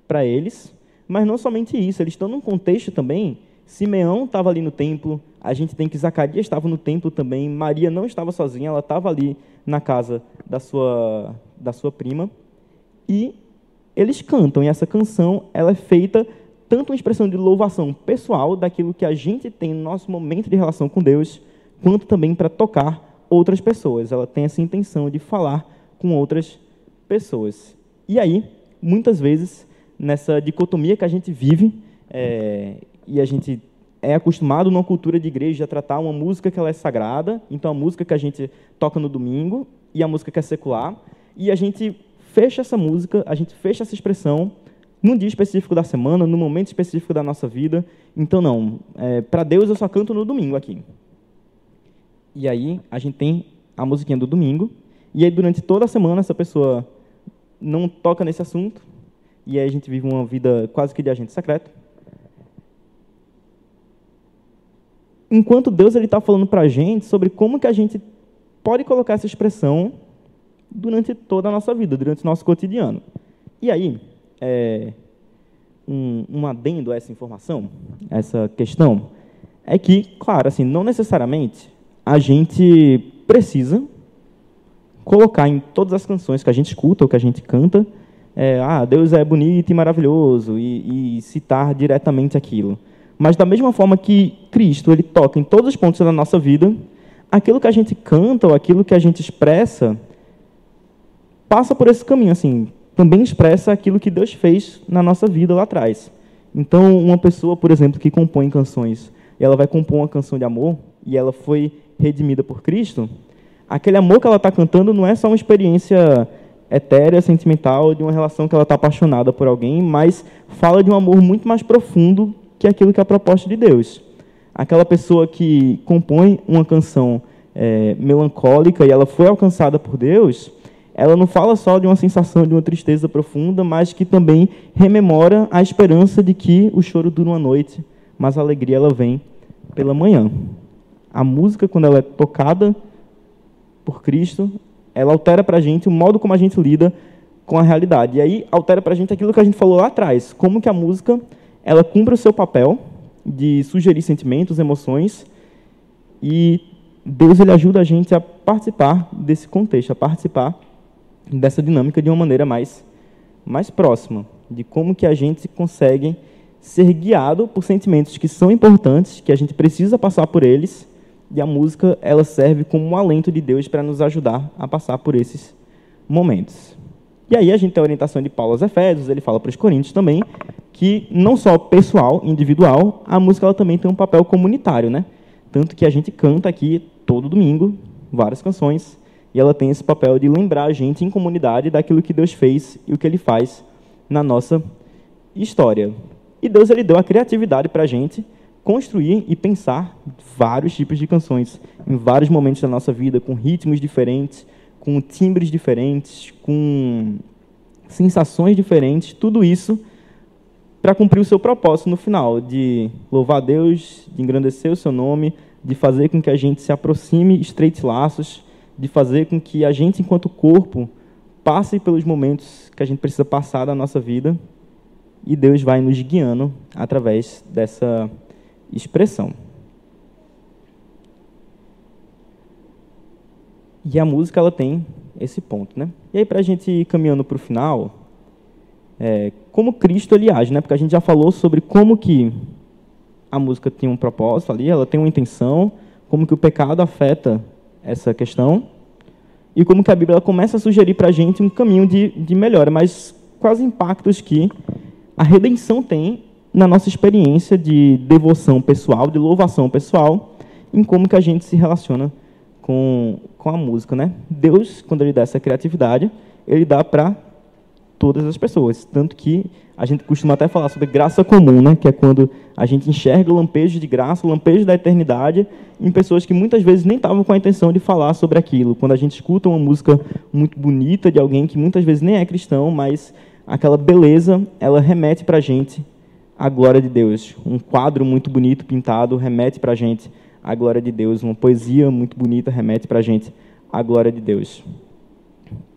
para eles, mas não somente isso, eles estão num contexto também. Simeão estava ali no templo, a gente tem que Zacarias estava no templo também, Maria não estava sozinha, ela estava ali na casa da sua, da sua prima, e eles cantam, e essa canção ela é feita tanto uma expressão de louvação pessoal daquilo que a gente tem no nosso momento de relação com Deus, quanto também para tocar outras pessoas. Ela tem essa intenção de falar com outras pessoas. E aí, muitas vezes, nessa dicotomia que a gente vive, é, e a gente é acostumado numa cultura de igreja a tratar uma música que ela é sagrada, então a música que a gente toca no domingo e a música que é secular, e a gente fecha essa música, a gente fecha essa expressão num dia específico da semana, num momento específico da nossa vida. Então, não, é, para Deus eu só canto no domingo aqui. E aí a gente tem a musiquinha do domingo, e aí durante toda a semana essa pessoa não toca nesse assunto, e aí a gente vive uma vida quase que de agente secreto. Enquanto Deus ele está falando para a gente sobre como que a gente pode colocar essa expressão durante toda a nossa vida, durante o nosso cotidiano. E aí, é, um, um adendo a essa informação, a essa questão, é que, claro, assim, não necessariamente a gente precisa colocar em todas as canções que a gente escuta ou que a gente canta, é, ah, Deus é bonito e maravilhoso, e, e, citar diretamente aquilo. Mas da mesma forma que Cristo ele toca em todos os pontos da nossa vida, aquilo que a gente canta ou aquilo que a gente expressa passa por esse caminho, assim, também expressa aquilo que Deus fez na nossa vida lá atrás. Então, uma pessoa, por exemplo, que compõe canções, ela vai compor uma canção de amor, e ela foi redimida por Cristo, aquele amor que ela está cantando não é só uma experiência etérea, sentimental, de uma relação que ela está apaixonada por alguém, mas fala de um amor muito mais profundo que aquilo que é a proposta de Deus. Aquela pessoa que compõe uma canção é, melancólica e ela foi alcançada por Deus, ela não fala só de uma sensação de uma tristeza profunda, mas que também rememora a esperança de que o choro dura uma noite, mas a alegria ela vem pela manhã. A música, quando ela é tocada por Cristo, ela altera para a gente o modo como a gente lida com a realidade. E aí altera para a gente aquilo que a gente falou lá atrás, como que a música ela cumpre o seu papel de sugerir sentimentos, emoções, e Deus ele ajuda a gente a participar desse contexto, a participar dessa dinâmica de uma maneira mais, mais próxima, de como que a gente consegue ser guiado por sentimentos que são importantes, que a gente precisa passar por eles, e a música ela serve como um alento de Deus para nos ajudar a passar por esses momentos. E aí a gente tem a orientação de Paulo aos Efésios, ele fala para os Coríntios também, que não só pessoal, individual, a música ela também tem um papel comunitário, né? Tanto que a gente canta aqui todo domingo várias canções e ela tem esse papel de lembrar a gente em comunidade daquilo que Deus fez e o que Ele faz na nossa história. E Deus ele deu a criatividade para a gente construir e pensar vários tipos de canções em vários momentos da nossa vida, com ritmos diferentes, com timbres diferentes, com sensações diferentes, tudo isso para cumprir o seu propósito no final, de louvar a Deus, de engrandecer o seu nome, de fazer com que a gente se aproxime, estreite laços de fazer com que a gente, enquanto corpo, passe pelos momentos que a gente precisa passar da nossa vida e Deus vai nos guiando através dessa expressão. E a música ela tem esse ponto, né? E aí para a gente ir caminhando para o final, é, como Cristo ele age, né? Porque a gente já falou sobre como que a música tem um propósito ali, ela tem uma intenção, como que o pecado afeta essa questão e como que a Bíblia começa a sugerir para a gente um caminho de, de melhora, mas quais impactos que a redenção tem na nossa experiência de devoção pessoal, de louvação pessoal, em como que a gente se relaciona com, com a música, né? Deus, quando ele dá essa criatividade, ele dá para todas as pessoas, tanto que a gente costuma até falar sobre graça comum, né? que é quando a gente enxerga lampejos de graça, lampejos da eternidade, em pessoas que muitas vezes nem estavam com a intenção de falar sobre aquilo. Quando a gente escuta uma música muito bonita de alguém que muitas vezes nem é cristão, mas aquela beleza, ela remete para a gente a glória de Deus. Um quadro muito bonito pintado remete para a gente a glória de Deus. Uma poesia muito bonita remete para a gente a glória de Deus.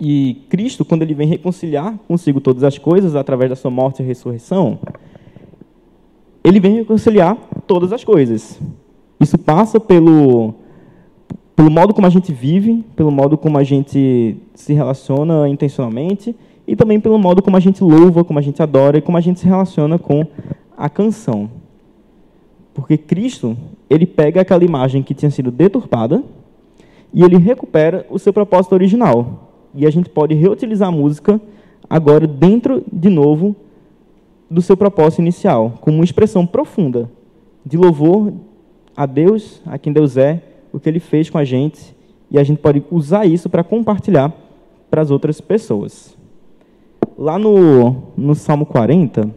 E Cristo, quando ele vem reconciliar consigo todas as coisas através da sua morte e ressurreição, ele vem reconciliar todas as coisas. Isso passa pelo, pelo modo como a gente vive, pelo modo como a gente se relaciona intencionalmente e também pelo modo como a gente louva, como a gente adora e como a gente se relaciona com a canção. Porque Cristo, ele pega aquela imagem que tinha sido deturpada e ele recupera o seu propósito original, e a gente pode reutilizar a música agora dentro, de novo, do seu propósito inicial, como uma expressão profunda de louvor a Deus, a quem Deus é, o que Ele fez com a gente, e a gente pode usar isso para compartilhar para as outras pessoas. Lá no, no Salmo 40,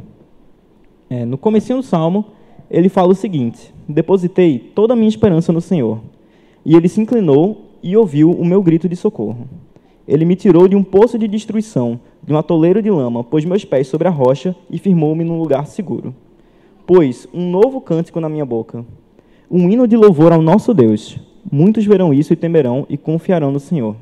é, no comecinho do Salmo, ele fala o seguinte, depositei toda a minha esperança no Senhor. e ele se inclinou e ouviu o meu grito de socorro. Ele me tirou de um poço de destruição, de um atoleiro de lama, pôs meus pés sobre a rocha e firmou-me num lugar seguro. Pôs um novo cântico na minha boca, um hino de louvor ao nosso Deus. Muitos verão isso e temerão e confiarão no Senhor.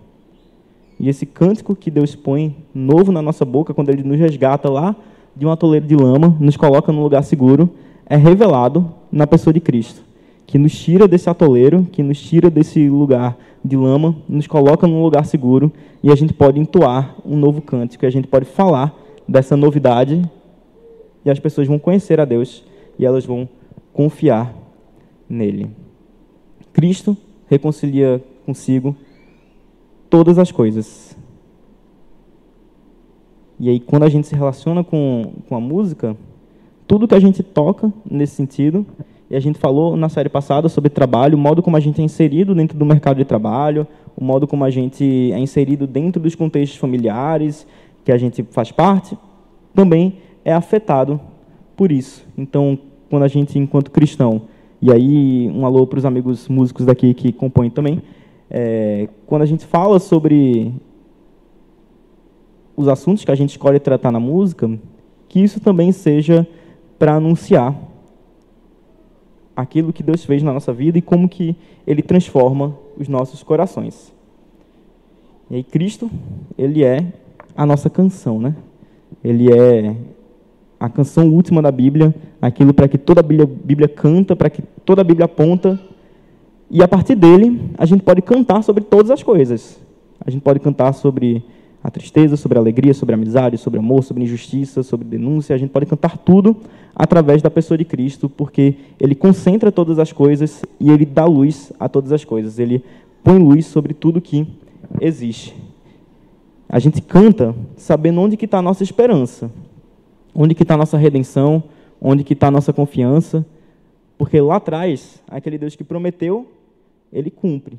E esse cântico que Deus põe novo na nossa boca, quando Ele nos resgata lá de um atoleiro de lama, nos coloca num lugar seguro, é revelado na pessoa de Cristo, que nos tira desse atoleiro, que nos tira desse lugar de lama, nos coloca num lugar seguro e a gente pode entoar um novo cântico, a gente pode falar dessa novidade e as pessoas vão conhecer a Deus e elas vão confiar nele. Cristo reconcilia consigo todas as coisas. E aí, quando a gente se relaciona com, com a música, tudo que a gente toca nesse sentido e a gente falou na série passada sobre trabalho, o modo como a gente é inserido dentro do mercado de trabalho, o modo como a gente é inserido dentro dos contextos familiares que a gente faz parte, também é afetado por isso. Então, quando a gente, enquanto cristão, e aí um alô para os amigos músicos daqui que compõem também, é, quando a gente fala sobre os assuntos que a gente escolhe tratar na música, que isso também seja para anunciar aquilo que Deus fez na nossa vida e como que ele transforma os nossos corações. E aí Cristo, ele é a nossa canção, né? Ele é a canção última da Bíblia, aquilo para que toda a Bíblia, Bíblia canta, para que toda a Bíblia aponta. E a partir dele, a gente pode cantar sobre todas as coisas. A gente pode cantar sobre a tristeza, sobre a alegria, sobre a amizade, sobre amor, sobre injustiça, sobre denúncia. A gente pode cantar tudo através da pessoa de Cristo, porque ele concentra todas as coisas e ele dá luz a todas as coisas. Ele põe luz sobre tudo que existe. A gente canta sabendo onde que está a nossa esperança, onde que está a nossa redenção, onde que está a nossa confiança, porque lá atrás, aquele Deus que prometeu, ele cumpre.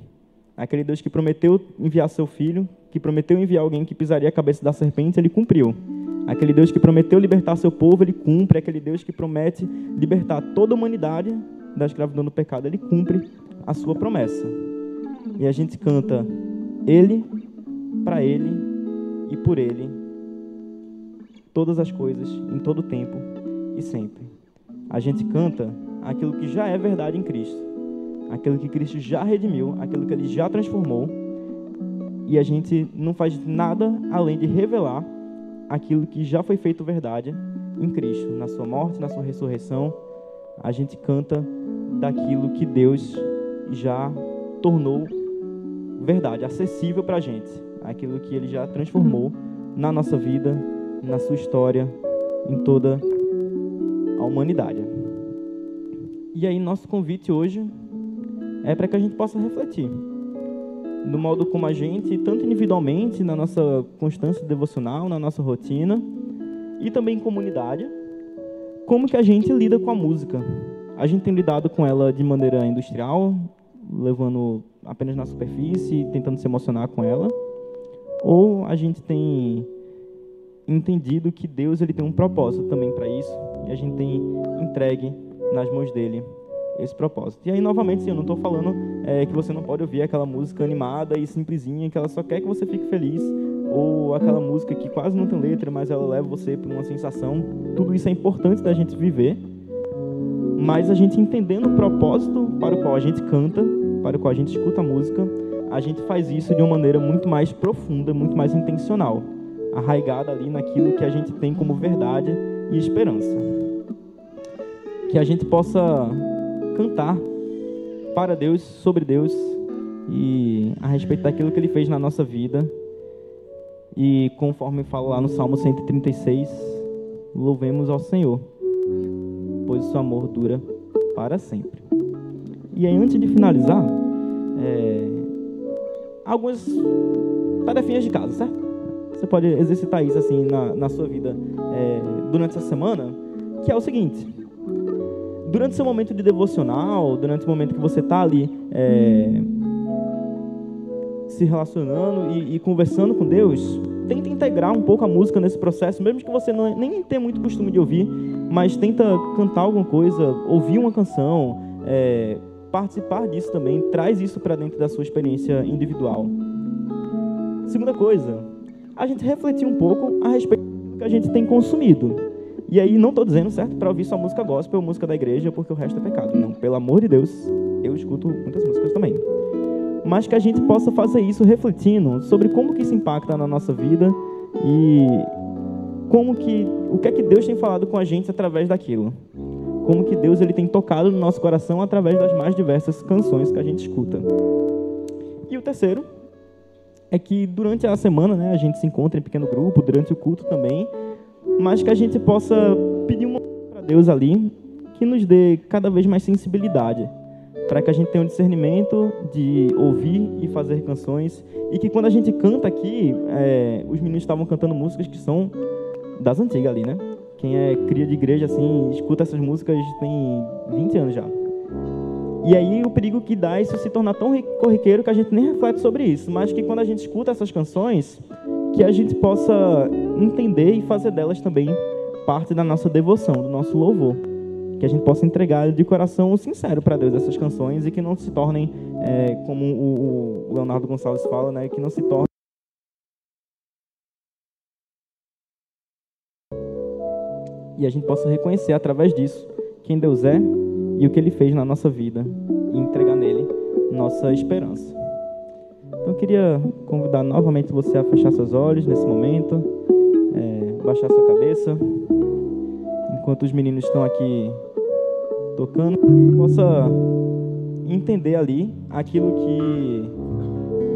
Aquele Deus que prometeu enviar seu filho, que prometeu enviar alguém que pisaria a cabeça da serpente, ele cumpriu. Aquele Deus que prometeu libertar seu povo, ele cumpre. Aquele Deus que promete libertar toda a humanidade da escravidão do pecado, ele cumpre a sua promessa. E a gente canta ele, para ele e por ele, todas as coisas, em todo tempo e sempre. A gente canta aquilo que já é verdade em Cristo aquilo que Cristo já redimiu, aquilo que ele já transformou, e a gente não faz nada além de revelar aquilo que já foi feito verdade em Cristo, na sua morte, na sua ressurreição. A gente canta daquilo que Deus já tornou verdade, acessível para a gente, aquilo que ele já transformou na nossa vida, na sua história, em toda a humanidade. E aí, nosso convite hoje é para que a gente possa refletir no modo como a gente, tanto individualmente, na nossa constância devocional, na nossa rotina, e também em comunidade, como que a gente lida com a música. A gente tem lidado com ela de maneira industrial, levando apenas na superfície, tentando se emocionar com ela, ou a gente tem entendido que Deus ele tem um propósito também para isso, e a gente tem entregue nas mãos dele esse propósito. E aí, novamente, sim, eu não estou falando é, que você não pode ouvir aquela música animada e simplesinha, que ela só quer que você fique feliz, ou aquela música que quase não tem letra, mas ela leva você para uma sensação. Tudo isso é importante da gente viver, mas a gente entendendo o propósito para o qual a gente canta, para o qual a gente escuta a música, a gente faz isso de uma maneira muito mais profunda, muito mais intencional, arraigada ali naquilo que a gente tem como verdade e esperança. Que a gente possa cantar para Deus, sobre Deus e a respeito daquilo que Ele fez na nossa vida. E conforme fala lá no Salmo 136, louvemos ao Senhor, pois o seu amor dura para sempre. E aí, antes de finalizar, é, algumas tarefinhas de casa, certo? Você pode exercitar isso assim na, na sua vida é, durante essa semana, que é o seguinte: durante seu momento de devocional, durante o momento que você está ali é, se relacionando e, e, conversando com Deus, tenta integrar um pouco a música nesse processo, mesmo que você não, nem tenha muito costume de ouvir, mas tenta cantar alguma coisa, ouvir uma canção, é, participar disso também, traz isso para dentro da sua experiência individual. Segunda coisa, a gente refletir um pouco a respeito do que a gente tem consumido. E aí não estou dizendo, certo, para ouvir só música gospel ou música da igreja, porque o resto é pecado. Não, pelo amor de Deus, eu escuto muitas músicas também. Mas que a gente possa fazer isso refletindo sobre como que isso impacta na nossa vida e como que o que é que Deus tem falado com a gente através daquilo. Como que Deus ele tem tocado no nosso coração através das mais diversas canções que a gente escuta. E o terceiro é que durante a semana, né, a gente se encontra em pequeno grupo, durante o culto também, mas que a gente possa pedir uma para Deus ali que nos dê cada vez mais sensibilidade, para que a gente tenha um discernimento de ouvir e fazer canções e que quando a gente canta aqui, é, os meninos estavam cantando músicas que são das antigas ali, né? Quem é cria de igreja, assim, escuta essas músicas tem 20 anos já. E aí o perigo que dá é isso se tornar tão corriqueiro que a gente nem reflete sobre isso, mas que quando a gente escuta essas canções, que a gente possa entender e fazer delas também parte da nossa devoção, do nosso louvor. Que a gente possa entregar de coração sincero para Deus essas canções e que não se tornem, é, como o Leonardo Gonçalves fala, né, que não se tornem e a gente possa reconhecer através disso quem Deus é e o que Ele fez na nossa vida e entregar nele nossa esperança. Então eu queria convidar novamente você a fechar seus olhos nesse momento, é, baixar sua cabeça, enquanto os meninos estão aqui tocando, possa entender ali aquilo que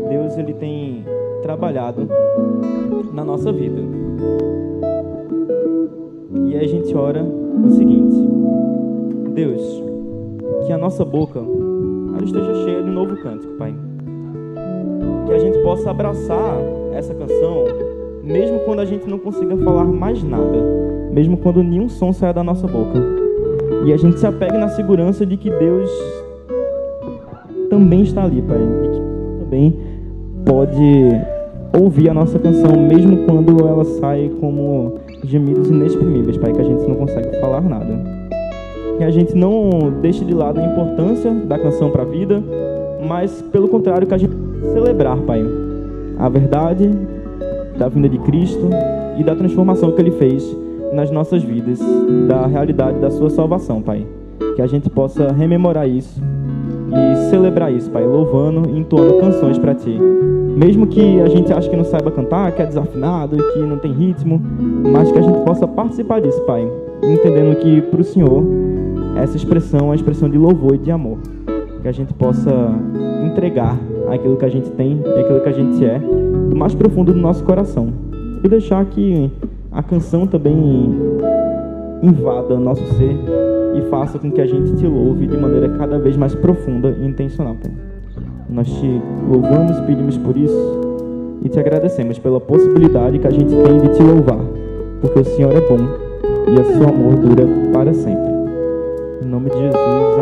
Deus ele tem trabalhado na nossa vida. E aí a gente ora o seguinte: Deus, que a nossa boca esteja cheia de um novo cântico, Pai. Possa abraçar essa canção, mesmo quando a gente não consiga falar mais nada, mesmo quando nenhum som saia da nossa boca. E a gente se apegue na segurança de que Deus também está ali, Pai. E que também pode ouvir a nossa canção, mesmo quando ela sai como gemidos inexprimíveis, Pai, que a gente não consegue falar nada. Que a gente não deixe de lado a importância da canção para a vida, mas pelo contrário, que a gente celebrar, Pai, a verdade da vinda de Cristo e da transformação que Ele fez nas nossas vidas, da realidade da Sua salvação, Pai. Que a gente possa rememorar isso e celebrar isso, Pai, louvando e entoando canções para Ti. Mesmo que a gente ache que não saiba cantar, que é desafinado, que não tem ritmo, mas que a gente possa participar disso, Pai, entendendo que para o Senhor essa expressão é a expressão de louvor e de amor. Que a gente possa entregar aquilo que a gente tem e aquilo que a gente é do mais profundo do nosso coração. E deixar que a canção também invada nosso ser e faça com que a gente te louve de maneira cada vez mais profunda e intencional. Pai. Nós te louvamos, pedimos por isso e te agradecemos pela possibilidade que a gente tem de te louvar, porque o Senhor é bom e o seu amor dura para sempre. Em nome de Jesus.